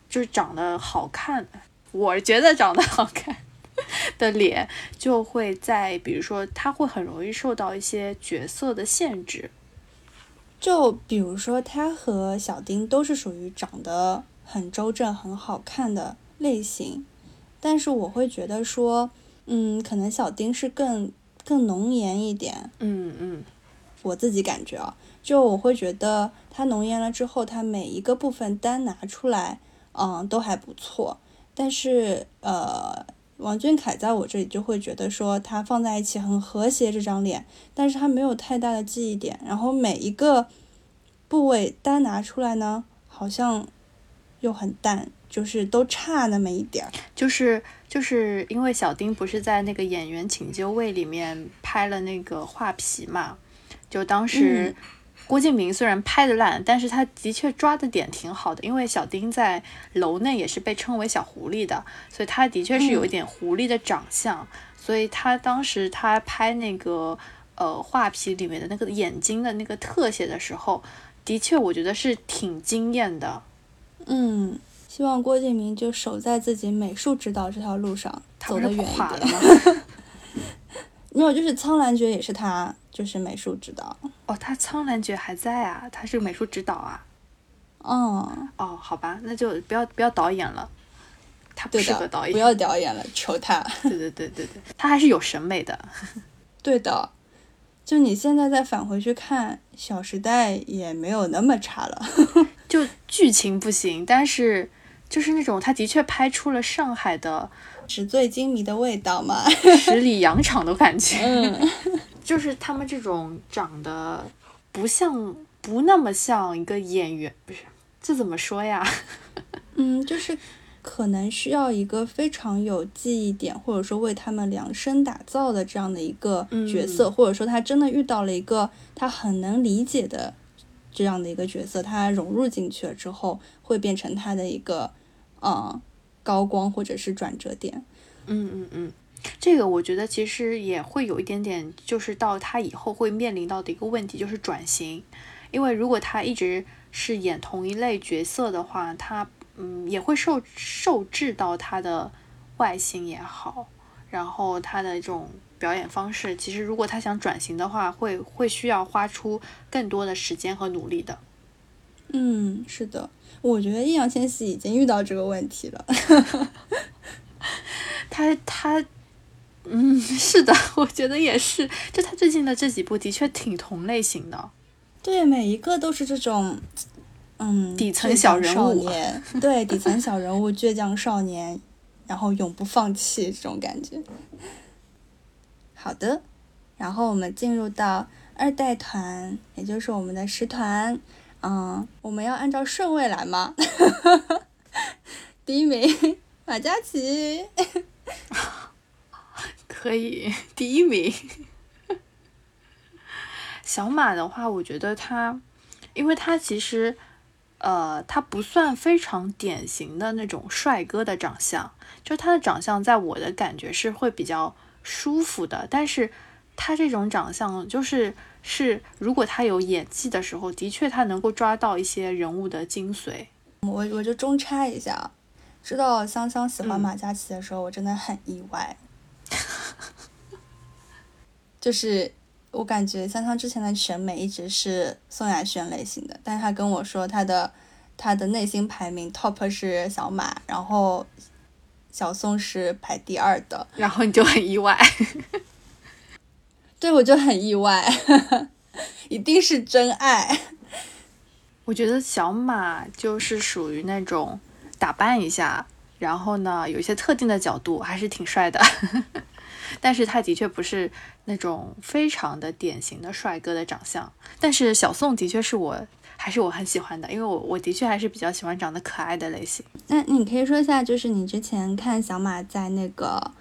就是长得好看，我觉得长得好看 *laughs* 的脸就会在，比如说他会很容易受到一些角色的限制。就比如说他和小丁都是属于长得很周正、很好看的类型，但是我会觉得说，嗯，可能小丁是更更浓颜一点。嗯嗯，我自己感觉啊，就我会觉得他浓颜了之后，他每一个部分单拿出来。嗯，都还不错，但是呃，王俊凯在我这里就会觉得说他放在一起很和谐这张脸，但是他没有太大的记忆点，然后每一个部位单拿出来呢，好像又很淡，就是都差那么一点儿。就是就是因为小丁不是在那个演员请就位里面拍了那个画皮嘛，就当时。郭敬明虽然拍的烂，但是他的确抓的点挺好的。因为小丁在楼内也是被称为小狐狸的，所以他的确是有一点狐狸的长相。所以他当时他拍那个呃画皮里面的那个眼睛的那个特写的时候，的确我觉得是挺惊艳的。嗯，希望郭敬明就守在自己美术指导这条路上，走得远一点。*laughs* 没有，就是《苍兰诀》也是他，就是美术指导。哦，他《苍兰诀》还在啊，他是美术指导啊。嗯哦，好吧，那就不要不要导演了，他不适合导演，不要导演了，求他。*laughs* 对对对对对，他还是有审美的。*laughs* 对的，就你现在再返回去看《小时代》，也没有那么差了。*laughs* 就剧情不行，但是就是那种他的确拍出了上海的。纸醉金迷的味道嘛，*laughs* 十里洋场的感觉。嗯，*laughs* 就是他们这种长得不像，不那么像一个演员，不是这怎么说呀？*laughs* 嗯，就是可能需要一个非常有记忆点，或者说为他们量身打造的这样的一个角色，或者说他真的遇到了一个他很能理解的这样的一个角色，他融入进去了之后，会变成他的一个，嗯。高光或者是转折点，嗯嗯嗯，这个我觉得其实也会有一点点，就是到他以后会面临到的一个问题，就是转型。因为如果他一直是演同一类角色的话，他嗯也会受受制到他的外形也好，然后他的这种表演方式，其实如果他想转型的话，会会需要花出更多的时间和努力的。嗯，是的。我觉得易烊千玺已经遇到这个问题了，他他，嗯，*laughs* 是的，我觉得也是。就他最近的这几部的确挺同类型的，对，每一个都是这种，嗯，底层小人物，对，底层小人物，倔强少年，然后永不放弃这种感觉。好的，然后我们进入到二代团，也就是我们的十团。嗯，我们要按照顺位来吗？*laughs* 第一名马嘉祺，*laughs* 可以。第一名 *laughs* 小马的话，我觉得他，因为他其实，呃，他不算非常典型的那种帅哥的长相，就他的长相，在我的感觉是会比较舒服的，但是他这种长相，就是是如果他有演技的时候，的确他能够抓到一些人物的精髓。我我就中插一下，知道香香喜欢马嘉祺的时候，我真的很意外。*laughs* 就是我感觉香香之前的审美一直是宋亚轩类型的，但是他跟我说他的他的内心排名 top 是小马，然后小宋是排第二的，然后你就很意外。*laughs* 对，我就很意外，*laughs* 一定是真爱。我觉得小马就是属于那种打扮一下，然后呢有一些特定的角度，还是挺帅的。*laughs* 但是他的确不是那种非常的典型的帅哥的长相。但是小宋的确是我还是我很喜欢的，因为我我的确还是比较喜欢长得可爱的类型。那你可以说一下，就是你之前看小马在那个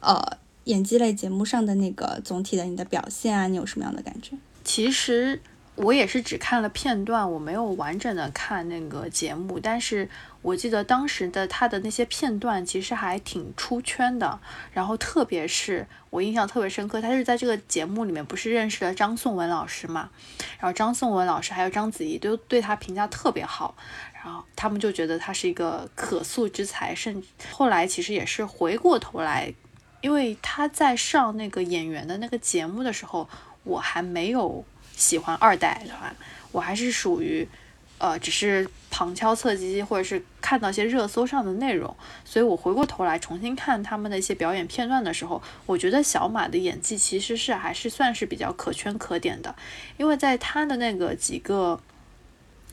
呃。演技类节目上的那个总体的你的表现啊，你有什么样的感觉？其实我也是只看了片段，我没有完整的看那个节目。但是我记得当时的他的那些片段其实还挺出圈的。然后特别是我印象特别深刻，他是在这个节目里面不是认识了张颂文老师嘛？然后张颂文老师还有章子怡都对他评价特别好，然后他们就觉得他是一个可塑之才。甚至后来其实也是回过头来。因为他在上那个演员的那个节目的时候，我还没有喜欢二代的话，我还是属于，呃，只是旁敲侧击或者是看到一些热搜上的内容，所以我回过头来重新看他们的一些表演片段的时候，我觉得小马的演技其实是还是算是比较可圈可点的，因为在他的那个几个。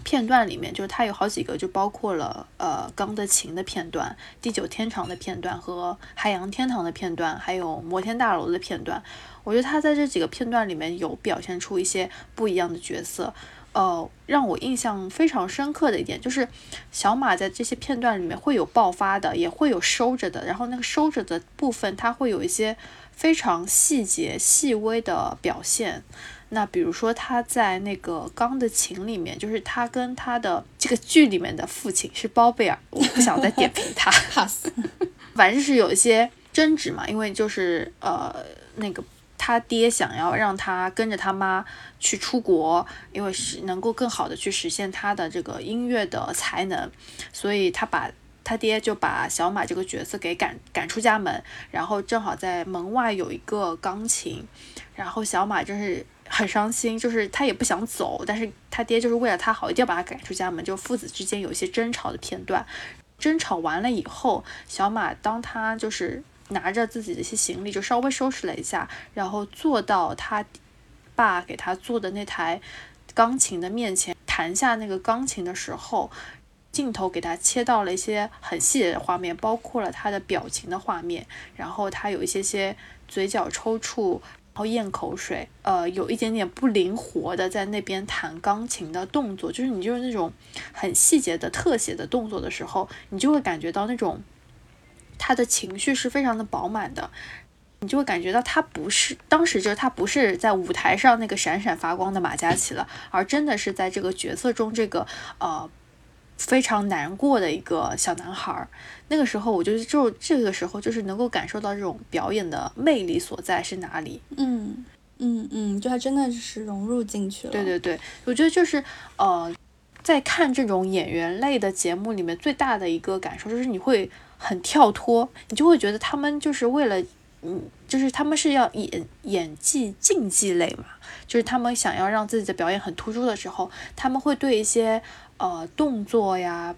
片段里面，就是他有好几个，就包括了呃《钢的琴》的片段、地久天长的片段和海洋天堂的片段，还有摩天大楼的片段。我觉得他在这几个片段里面有表现出一些不一样的角色。呃，让我印象非常深刻的一点就是，小马在这些片段里面会有爆发的，也会有收着的。然后那个收着的部分，他会有一些非常细节、细微的表现。那比如说他在那个《钢的琴》里面，就是他跟他的这个剧里面的父亲是包贝尔，我不想再点评他 *laughs* *laughs* 反正是有一些争执嘛，因为就是呃那个他爹想要让他跟着他妈去出国，因为是能够更好的去实现他的这个音乐的才能，所以他把他爹就把小马这个角色给赶赶出家门，然后正好在门外有一个钢琴，然后小马就是。很伤心，就是他也不想走，但是他爹就是为了他好，一定要把他赶出家门。就父子之间有一些争吵的片段，争吵完了以后，小马当他就是拿着自己的一些行李，就稍微收拾了一下，然后坐到他爸给他做的那台钢琴的面前，弹下那个钢琴的时候，镜头给他切到了一些很细节的画面，包括了他的表情的画面，然后他有一些些嘴角抽搐。然后咽口水，呃，有一点点不灵活的在那边弹钢琴的动作，就是你就是那种很细节的特写的动作的时候，你就会感觉到那种他的情绪是非常的饱满的，你就会感觉到他不是当时就是他不是在舞台上那个闪闪发光的马嘉祺了，而真的是在这个角色中这个呃。非常难过的一个小男孩儿，那个时候我觉得就这个时候就是能够感受到这种表演的魅力所在是哪里。嗯嗯嗯，就他真的是融入进去了。对对对，我觉得就是呃，在看这种演员类的节目里面，最大的一个感受就是你会很跳脱，你就会觉得他们就是为了嗯，就是他们是要演演技竞技类嘛，就是他们想要让自己的表演很突出的时候，他们会对一些。呃，动作呀，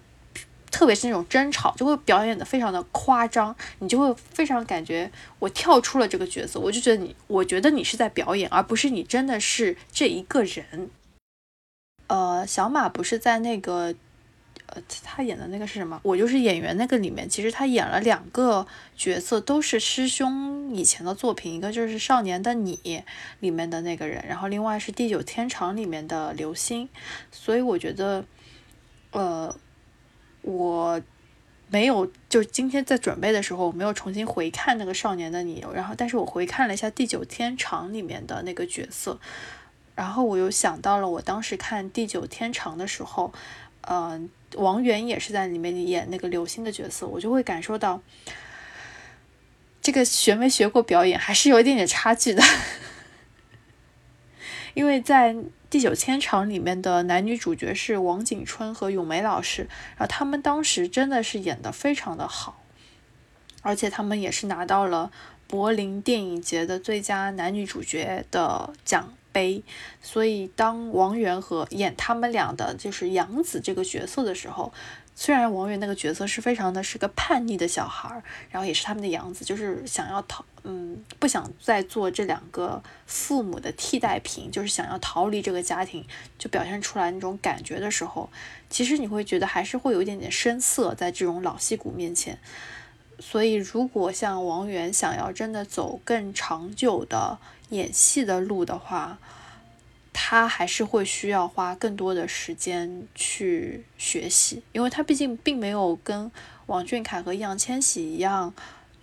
特别是那种争吵，就会表演的非常的夸张，你就会非常感觉我跳出了这个角色，我就觉得你，我觉得你是在表演，而不是你真的是这一个人。呃，小马不是在那个，呃，他演的那个是什么？我就是演员那个里面，其实他演了两个角色，都是师兄以前的作品，一个就是《少年的你》里面的那个人，然后另外是《地久天长》里面的刘星，所以我觉得。呃，我没有，就今天在准备的时候，我没有重新回看那个少年的你，然后，但是我回看了一下《地久天长》里面的那个角色，然后我又想到了我当时看《地久天长》的时候，嗯，王源也是在里面演那个刘星的角色，我就会感受到这个学没学过表演，还是有一点点差距的。*laughs* 因为在《地久天长》里面的男女主角是王景春和咏梅老师，然后他们当时真的是演的非常的好，而且他们也是拿到了柏林电影节的最佳男女主角的奖悲。所以当王源和演他们俩的就是杨紫这个角色的时候。虽然王源那个角色是非常的是个叛逆的小孩儿，然后也是他们的养子，就是想要逃，嗯，不想再做这两个父母的替代品，就是想要逃离这个家庭，就表现出来那种感觉的时候，其实你会觉得还是会有一点点生涩在这种老戏骨面前。所以，如果像王源想要真的走更长久的演戏的路的话，他还是会需要花更多的时间去学习，因为他毕竟并没有跟王俊凯和易烊千玺一样，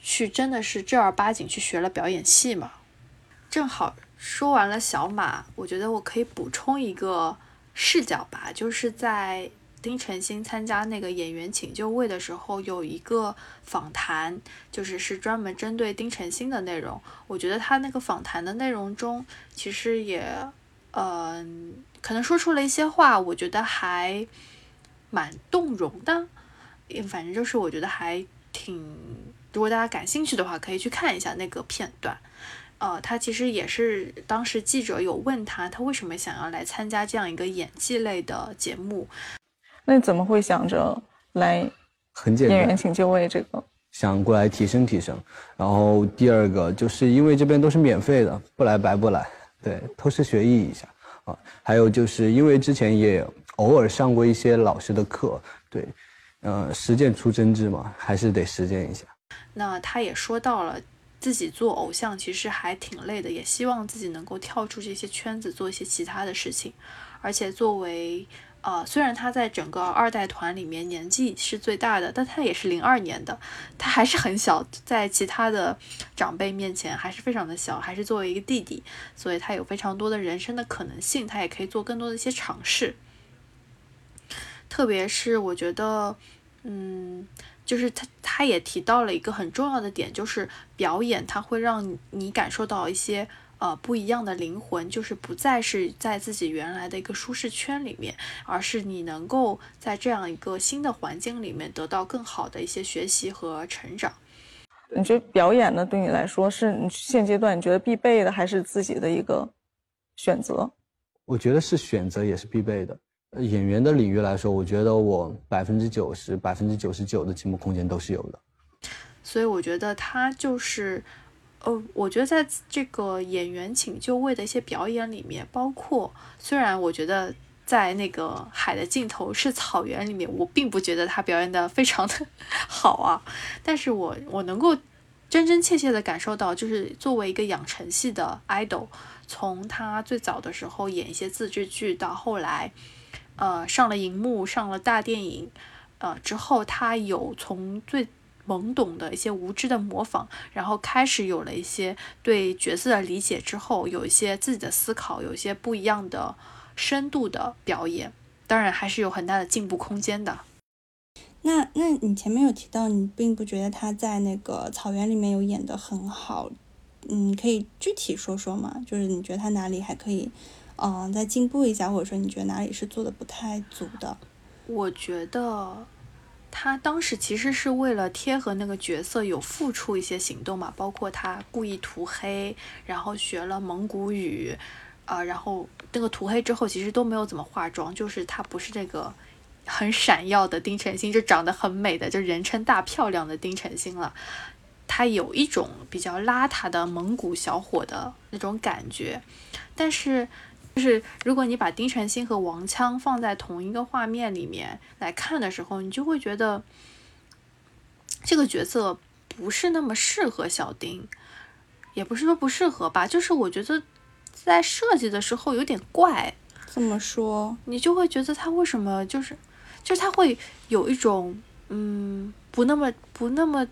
去真的是正儿八经去学了表演系嘛。正好说完了小马，我觉得我可以补充一个视角吧，就是在丁程鑫参加那个演员请就位的时候，有一个访谈，就是是专门针对丁程鑫的内容。我觉得他那个访谈的内容中，其实也。嗯，可能说出了一些话，我觉得还蛮动容的。也反正就是我觉得还挺，如果大家感兴趣的话，可以去看一下那个片段。呃，他其实也是当时记者有问他，他为什么想要来参加这样一个演技类的节目。那怎么会想着来？很简单，演员请就位这个，想过来提升提升。然后第二个就是因为这边都是免费的，不来白不来。对，偷师学艺一下啊，还有就是因为之前也偶尔上过一些老师的课，对，呃，实践出真知嘛，还是得实践一下。那他也说到了自己做偶像其实还挺累的，也希望自己能够跳出这些圈子，做一些其他的事情，而且作为。呃，虽然他在整个二代团里面年纪是最大的，但他也是零二年的，他还是很小，在其他的长辈面前还是非常的小，还是作为一个弟弟，所以他有非常多的人生的可能性，他也可以做更多的一些尝试。特别是我觉得，嗯，就是他他也提到了一个很重要的点，就是表演，它会让你感受到一些。呃，不一样的灵魂就是不再是在自己原来的一个舒适圈里面，而是你能够在这样一个新的环境里面得到更好的一些学习和成长。你觉得表演呢，对你来说是你现阶段你觉得必备的，还是自己的一个选择？我觉得是选择，也是必备的。演员的领域来说，我觉得我百分之九十、百分之九十九的进步空间都是有的。所以我觉得他就是。呃，我觉得在这个演员请就位的一些表演里面，包括虽然我觉得在那个海的尽头是草原里面，我并不觉得他表演的非常的 *laughs* 好啊，但是我我能够真真切切的感受到，就是作为一个养成系的 idol，从他最早的时候演一些自制剧，到后来，呃，上了荧幕，上了大电影，呃，之后他有从最。懵懂的一些无知的模仿，然后开始有了一些对角色的理解之后，有一些自己的思考，有一些不一样的深度的表演，当然还是有很大的进步空间的。那那你前面有提到，你并不觉得他在那个草原里面有演得很好，嗯，可以具体说说吗？就是你觉得他哪里还可以，嗯，再进步一下，或者说你觉得哪里是做的不太足的？我觉得。他当时其实是为了贴合那个角色，有付出一些行动嘛，包括他故意涂黑，然后学了蒙古语，啊，然后那个涂黑之后，其实都没有怎么化妆，就是他不是这个很闪耀的丁程鑫，就长得很美的，就人称大漂亮的丁程鑫了。他有一种比较邋遢的蒙古小伙的那种感觉，但是。就是如果你把丁程鑫和王锵放在同一个画面里面来看的时候，你就会觉得这个角色不是那么适合小丁，也不是说不适合吧，就是我觉得在设计的时候有点怪。怎么说？你就会觉得他为什么就是，就是他会有一种嗯不那么不那么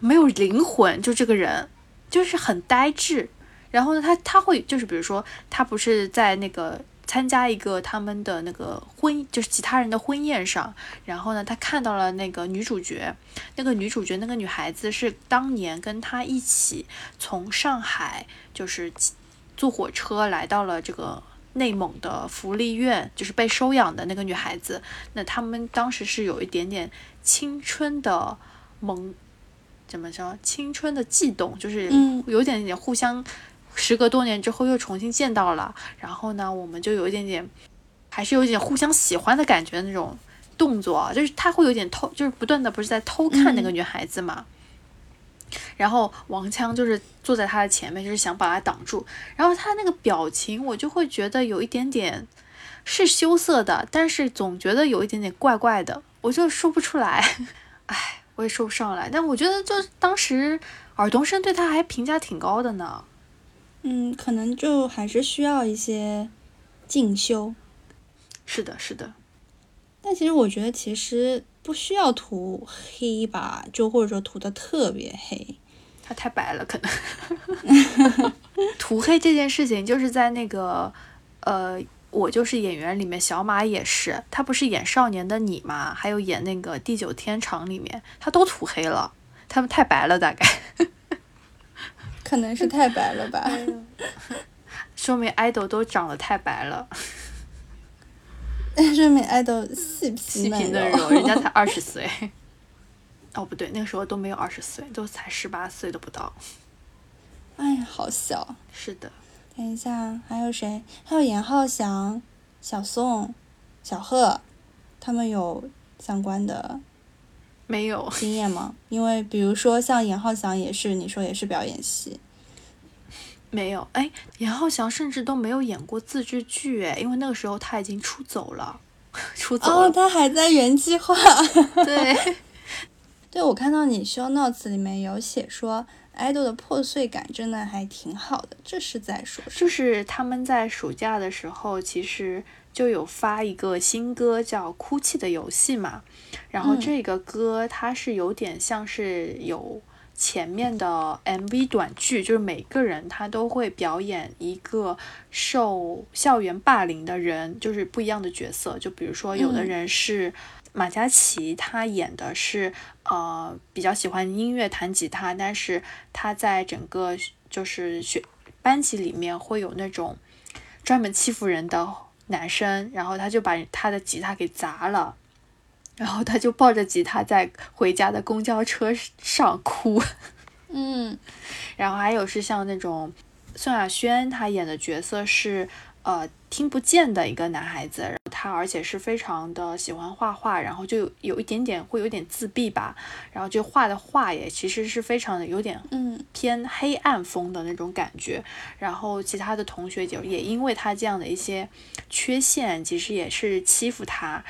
没有灵魂，就这个人就是很呆滞。然后呢，他他会就是比如说，他不是在那个参加一个他们的那个婚，就是其他人的婚宴上，然后呢，他看到了那个女主角，那个女主角那个女孩子是当年跟他一起从上海就是坐火车来到了这个内蒙的福利院，就是被收养的那个女孩子。那他们当时是有一点点青春的萌，怎么说？青春的悸动，就是有点点互相，时隔多年之后又重新见到了。然后呢，我们就有一点点，还是有一点互相喜欢的感觉那种动作，就是他会有点偷，就是不断的不是在偷看那个女孩子嘛。然后王枪就是坐在他的前面，就是想把他挡住。然后他那个表情，我就会觉得有一点点是羞涩的，但是总觉得有一点点怪怪的，我就说不出来。*laughs* 哎，我也说不上来。但我觉得，就当时尔冬升对他还评价挺高的呢。嗯，可能就还是需要一些进修。是的，是的。但其实我觉得，其实。不需要涂黑吧，就或者说涂的特别黑，他太白了，可能。*laughs* *laughs* 涂黑这件事情，就是在那个呃，我就是演员里面，小马也是，他不是演少年的你嘛，还有演那个地久天长里面，他都涂黑了，他们太白了，大概。可能是太白了吧，*laughs* 说明爱豆都长得太白了。*laughs* 说明爱豆细皮嫩肉，人家才 *laughs* 二十岁。哦，不对，那个时候都没有二十岁，都才十八岁都不到。哎呀，好小。是的。等一下，还有谁？还有严浩翔、小宋、小贺，他们有相关的没有 *laughs* 经验吗？因为比如说像严浩翔也是，你说也是表演系。没有，哎，严浩翔甚至都没有演过自制剧，哎，因为那个时候他已经出走了，*laughs* 出走了。哦，他还在原计划。*laughs* 对，对，我看到你 show notes 里面有写说，爱豆的破碎感真的还挺好的，这是在说什么？就是他们在暑假的时候，其实就有发一个新歌叫《哭泣的游戏》嘛，然后这个歌它是有点像是有。前面的 MV 短剧就是每个人他都会表演一个受校园霸凌的人，就是不一样的角色。就比如说，有的人是马嘉祺，他演的是呃比较喜欢音乐弹吉他，但是他在整个就是学班级里面会有那种专门欺负人的男生，然后他就把他的吉他给砸了。然后他就抱着吉他在回家的公交车上哭，*laughs* 嗯，然后还有是像那种宋亚轩，他演的角色是呃听不见的一个男孩子，他而且是非常的喜欢画画，然后就有一点点会有点自闭吧，然后就画的画也其实是非常的有点嗯偏黑暗风的那种感觉，然后其他的同学就也因为他这样的一些缺陷，其实也是欺负他。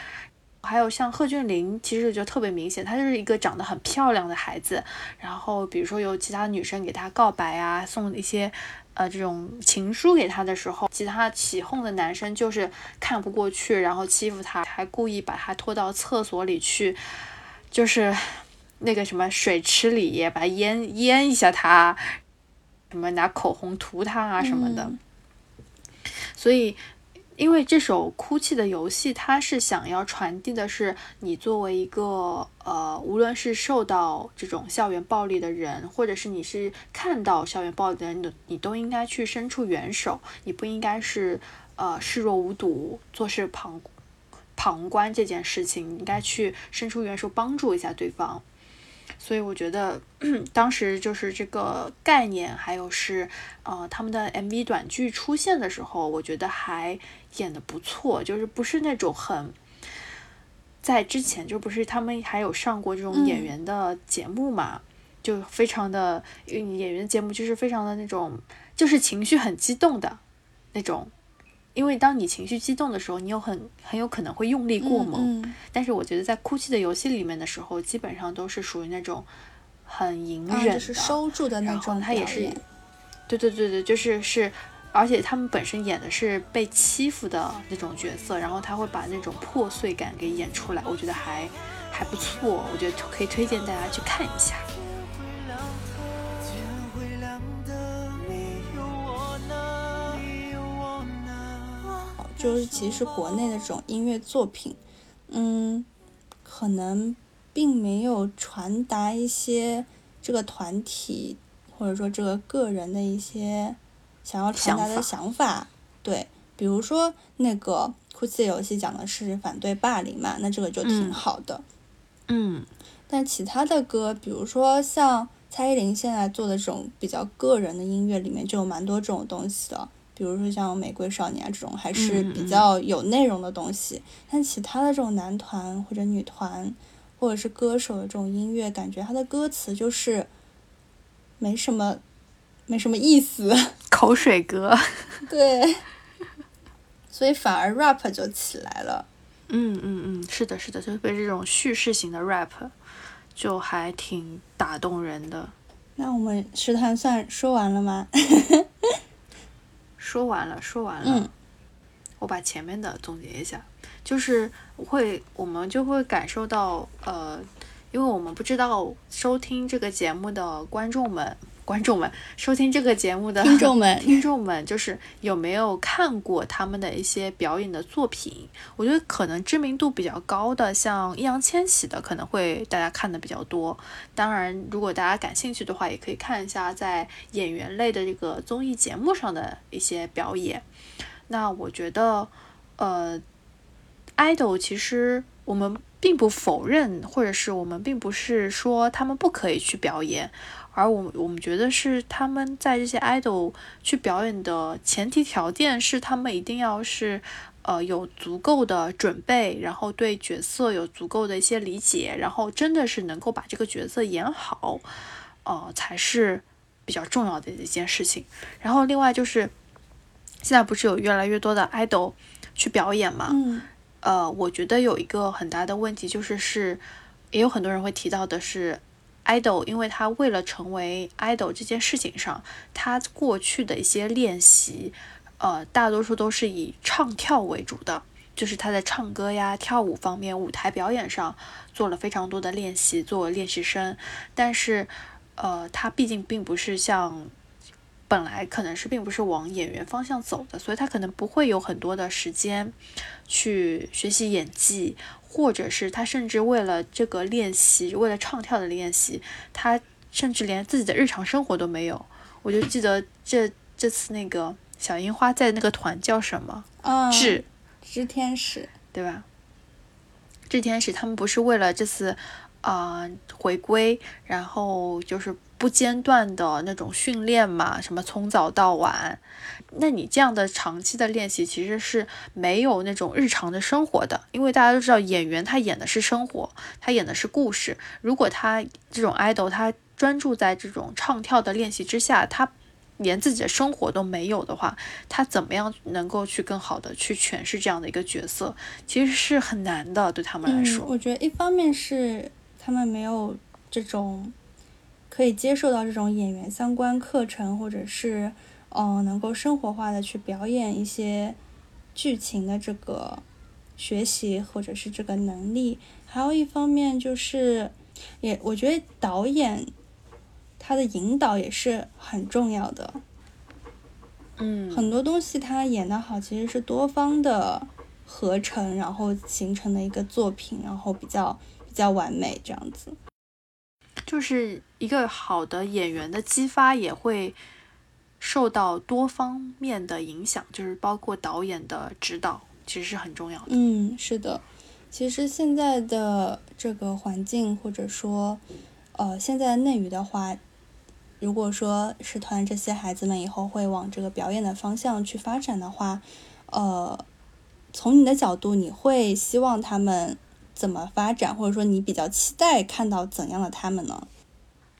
还有像贺峻霖，其实就特别明显，他就是一个长得很漂亮的孩子。然后比如说有其他女生给他告白啊，送一些呃这种情书给他的时候，其他起哄的男生就是看不过去，然后欺负他，还故意把他拖到厕所里去，就是那个什么水池里把他淹淹一下他，什么拿口红涂他啊什么的。所以。因为这首《哭泣的游戏》，它是想要传递的是，你作为一个呃，无论是受到这种校园暴力的人，或者是你是看到校园暴力的人，你你都应该去伸出援手，你不应该是呃视若无睹，坐视旁旁观这件事情，你应该去伸出援手，帮助一下对方。所以我觉得 *clears throat* 当时就是这个概念，还有是呃他们的 MV 短剧出现的时候，我觉得还演的不错，就是不是那种很在之前就不是他们还有上过这种演员的节目嘛，就非常的演员节目就是非常的那种就是情绪很激动的那种。因为当你情绪激动的时候，你有很很有可能会用力过猛。但是我觉得在哭泣的游戏里面的时候，基本上都是属于那种很隐忍的，收住的那种。他也是，对对对对，就是是，而且他们本身演的是被欺负的那种角色，然后他会把那种破碎感给演出来，我觉得还还不错，我觉得可以推荐大家去看一下。就是其实国内的这种音乐作品，嗯，可能并没有传达一些这个团体或者说这个个人的一些想要传达的想法。对，比如说那个哭泣游戏讲的是反对霸凌嘛，那这个就挺好的。嗯，但其他的歌，比如说像蔡依林现在做的这种比较个人的音乐里面，就有蛮多这种东西的。比如说像《玫瑰少年》啊这种，还是比较有内容的东西。但其他的这种男团或者女团，或者是歌手的这种音乐，感觉他的歌词就是没什么，没什么意思，口水歌。*laughs* 对，所以反而 rap 就起来了。嗯嗯嗯，是的，是的，特别这种叙事型的 rap，就还挺打动人的。那我们食堂算说完了吗？*laughs* 说完了，说完了。我把前面的总结一下，就是会我们就会感受到，呃，因为我们不知道收听这个节目的观众们。观众们，收听这个节目的听众们，*laughs* 听众们，就是有没有看过他们的一些表演的作品？我觉得可能知名度比较高的，像易烊千玺的，可能会大家看的比较多。当然，如果大家感兴趣的话，也可以看一下在演员类的这个综艺节目上的一些表演。那我觉得，呃，idol 其实我们并不否认，或者是我们并不是说他们不可以去表演。而我我们觉得是他们在这些 idol 去表演的前提条件是他们一定要是呃有足够的准备，然后对角色有足够的一些理解，然后真的是能够把这个角色演好，呃才是比较重要的一件事情。然后另外就是现在不是有越来越多的 idol 去表演嘛？嗯。呃，我觉得有一个很大的问题就是是也有很多人会提到的是。idol，因为他为了成为 idol 这件事情上，他过去的一些练习，呃，大多数都是以唱跳为主的，就是他在唱歌呀、跳舞方面、舞台表演上做了非常多的练习，作为练习生。但是，呃，他毕竟并不是像本来可能是并不是往演员方向走的，所以他可能不会有很多的时间去学习演技。或者是他甚至为了这个练习，为了唱跳的练习，他甚至连自己的日常生活都没有。我就记得这这次那个小樱花在那个团叫什么？智智天使，对吧？智天使他们不是为了这次啊回归，然后就是不间断的那种训练嘛？什么从早到晚？那你这样的长期的练习其实是没有那种日常的生活的，因为大家都知道演员他演的是生活，他演的是故事。如果他这种 idol 他专注在这种唱跳的练习之下，他连自己的生活都没有的话，他怎么样能够去更好的去诠释这样的一个角色？其实是很难的，对他们来说。我觉得一方面是他们没有这种可以接受到这种演员相关课程，或者是。嗯，能够生活化的去表演一些剧情的这个学习或者是这个能力，还有一方面就是，也我觉得导演他的引导也是很重要的。嗯，很多东西他演的好，其实是多方的合成，然后形成的一个作品，然后比较比较完美这样子。就是一个好的演员的激发也会。受到多方面的影响，就是包括导演的指导，其实是很重要的。嗯，是的。其实现在的这个环境，或者说，呃，现在内娱的话，如果说使团这些孩子们以后会往这个表演的方向去发展的话，呃，从你的角度，你会希望他们怎么发展，或者说你比较期待看到怎样的他们呢？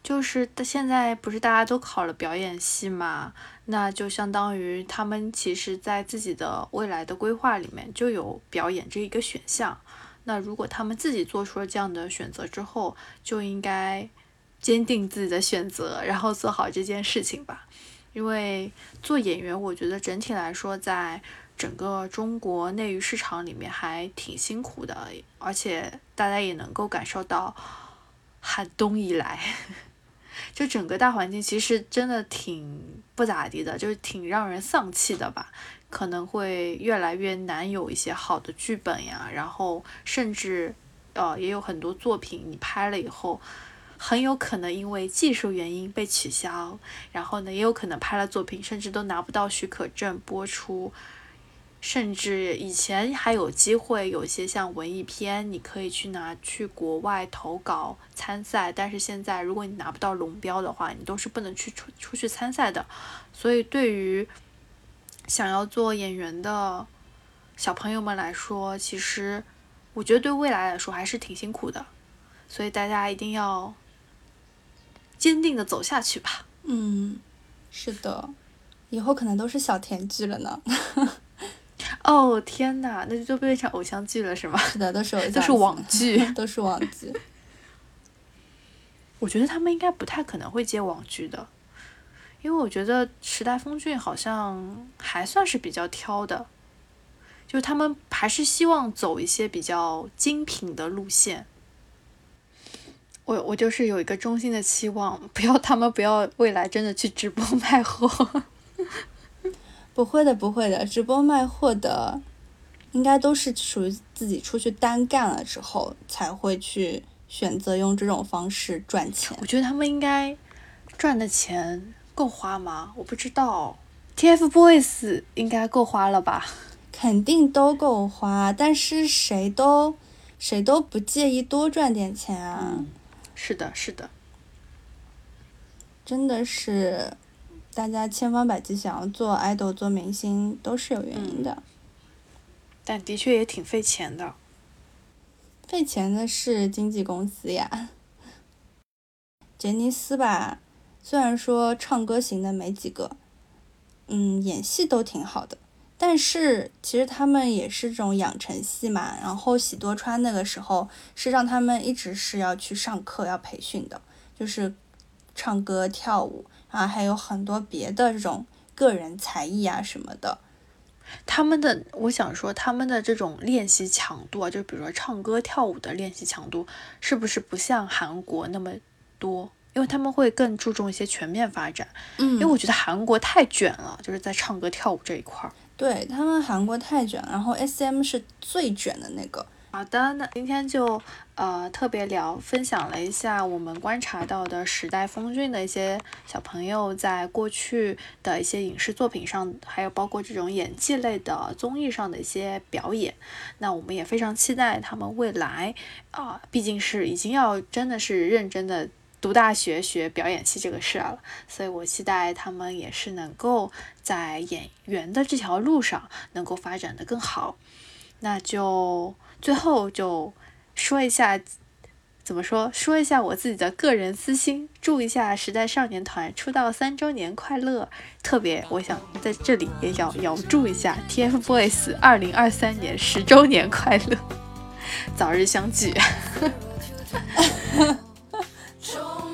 就是现在不是大家都考了表演系嘛？那就相当于他们其实，在自己的未来的规划里面就有表演这一个选项。那如果他们自己做出了这样的选择之后，就应该坚定自己的选择，然后做好这件事情吧。因为做演员，我觉得整体来说，在整个中国内娱市场里面还挺辛苦的，而且大家也能够感受到寒冬以来。*laughs* 就整个大环境其实真的挺不咋地的，就是挺让人丧气的吧。可能会越来越难有一些好的剧本呀，然后甚至呃也有很多作品你拍了以后，很有可能因为技术原因被取消，然后呢，也有可能拍了作品甚至都拿不到许可证播出，甚至以前还有机会，有些像文艺片，你可以去拿去国外投稿参赛，但是现在如果你拿不到龙标的话，你都是不能去出出去参赛的。所以对于想要做演员的小朋友们来说，其实我觉得对未来来说还是挺辛苦的，所以大家一定要。坚定的走下去吧。嗯，是的，以后可能都是小甜剧了呢。*laughs* 哦天哪，那就都变成偶像剧了是吗？*laughs* 是的，都是偶像，*laughs* 都是网剧，都是网剧。我觉得他们应该不太可能会接网剧的，因为我觉得时代峰峻好像还算是比较挑的，就是他们还是希望走一些比较精品的路线。我我就是有一个衷心的期望，不要他们不要未来真的去直播卖货。不会的，不会的，直播卖货的，应该都是属于自己出去单干了之后才会去选择用这种方式赚钱。我觉得他们应该赚的钱够花吗？我不知道，TFBOYS 应该够花了吧？肯定都够花，但是谁都谁都不介意多赚点钱啊。是的，是的，真的是，大家千方百计想要做爱豆、做明星，都是有原因的。但的确也挺费钱的。费钱的是经纪公司呀。杰尼斯吧，虽然说唱歌型的没几个，嗯，演戏都挺好的。但是其实他们也是这种养成系嘛，然后喜多川那个时候是让他们一直是要去上课要培训的，就是唱歌跳舞啊，还有很多别的这种个人才艺啊什么的。他们的我想说他们的这种练习强度啊，就比如说唱歌跳舞的练习强度，是不是不像韩国那么多？因为他们会更注重一些全面发展。嗯，因为我觉得韩国太卷了，就是在唱歌跳舞这一块儿。对他们韩国太卷，然后 S M 是最卷的那个。好的，那今天就呃特别聊分享了一下我们观察到的时代峰峻的一些小朋友在过去的一些影视作品上，还有包括这种演技类的综艺上的一些表演。那我们也非常期待他们未来啊，毕竟是已经要真的是认真的。读大学学表演系这个事儿了，所以我期待他们也是能够在演员的这条路上能够发展的更好。那就最后就说一下，怎么说？说一下我自己的个人私心，祝一下时代少年团出道三周年快乐！特别，我想在这里也要遥祝一下 TFBOYS 二零二三年十周年快乐，早日相聚。*laughs* *laughs*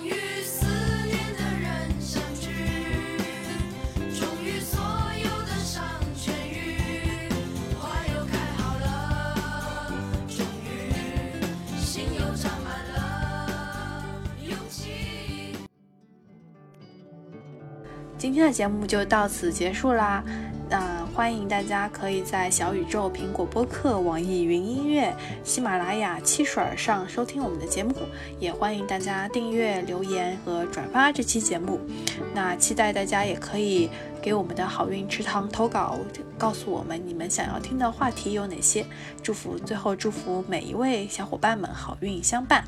今天的节目就到此结束啦，那欢迎大家可以在小宇宙、苹果播客、网易云音乐、喜马拉雅、汽水上收听我们的节目，也欢迎大家订阅、留言和转发这期节目。那期待大家也可以给我们的好运池塘投稿，告诉我们你们想要听的话题有哪些。祝福最后祝福每一位小伙伴们好运相伴。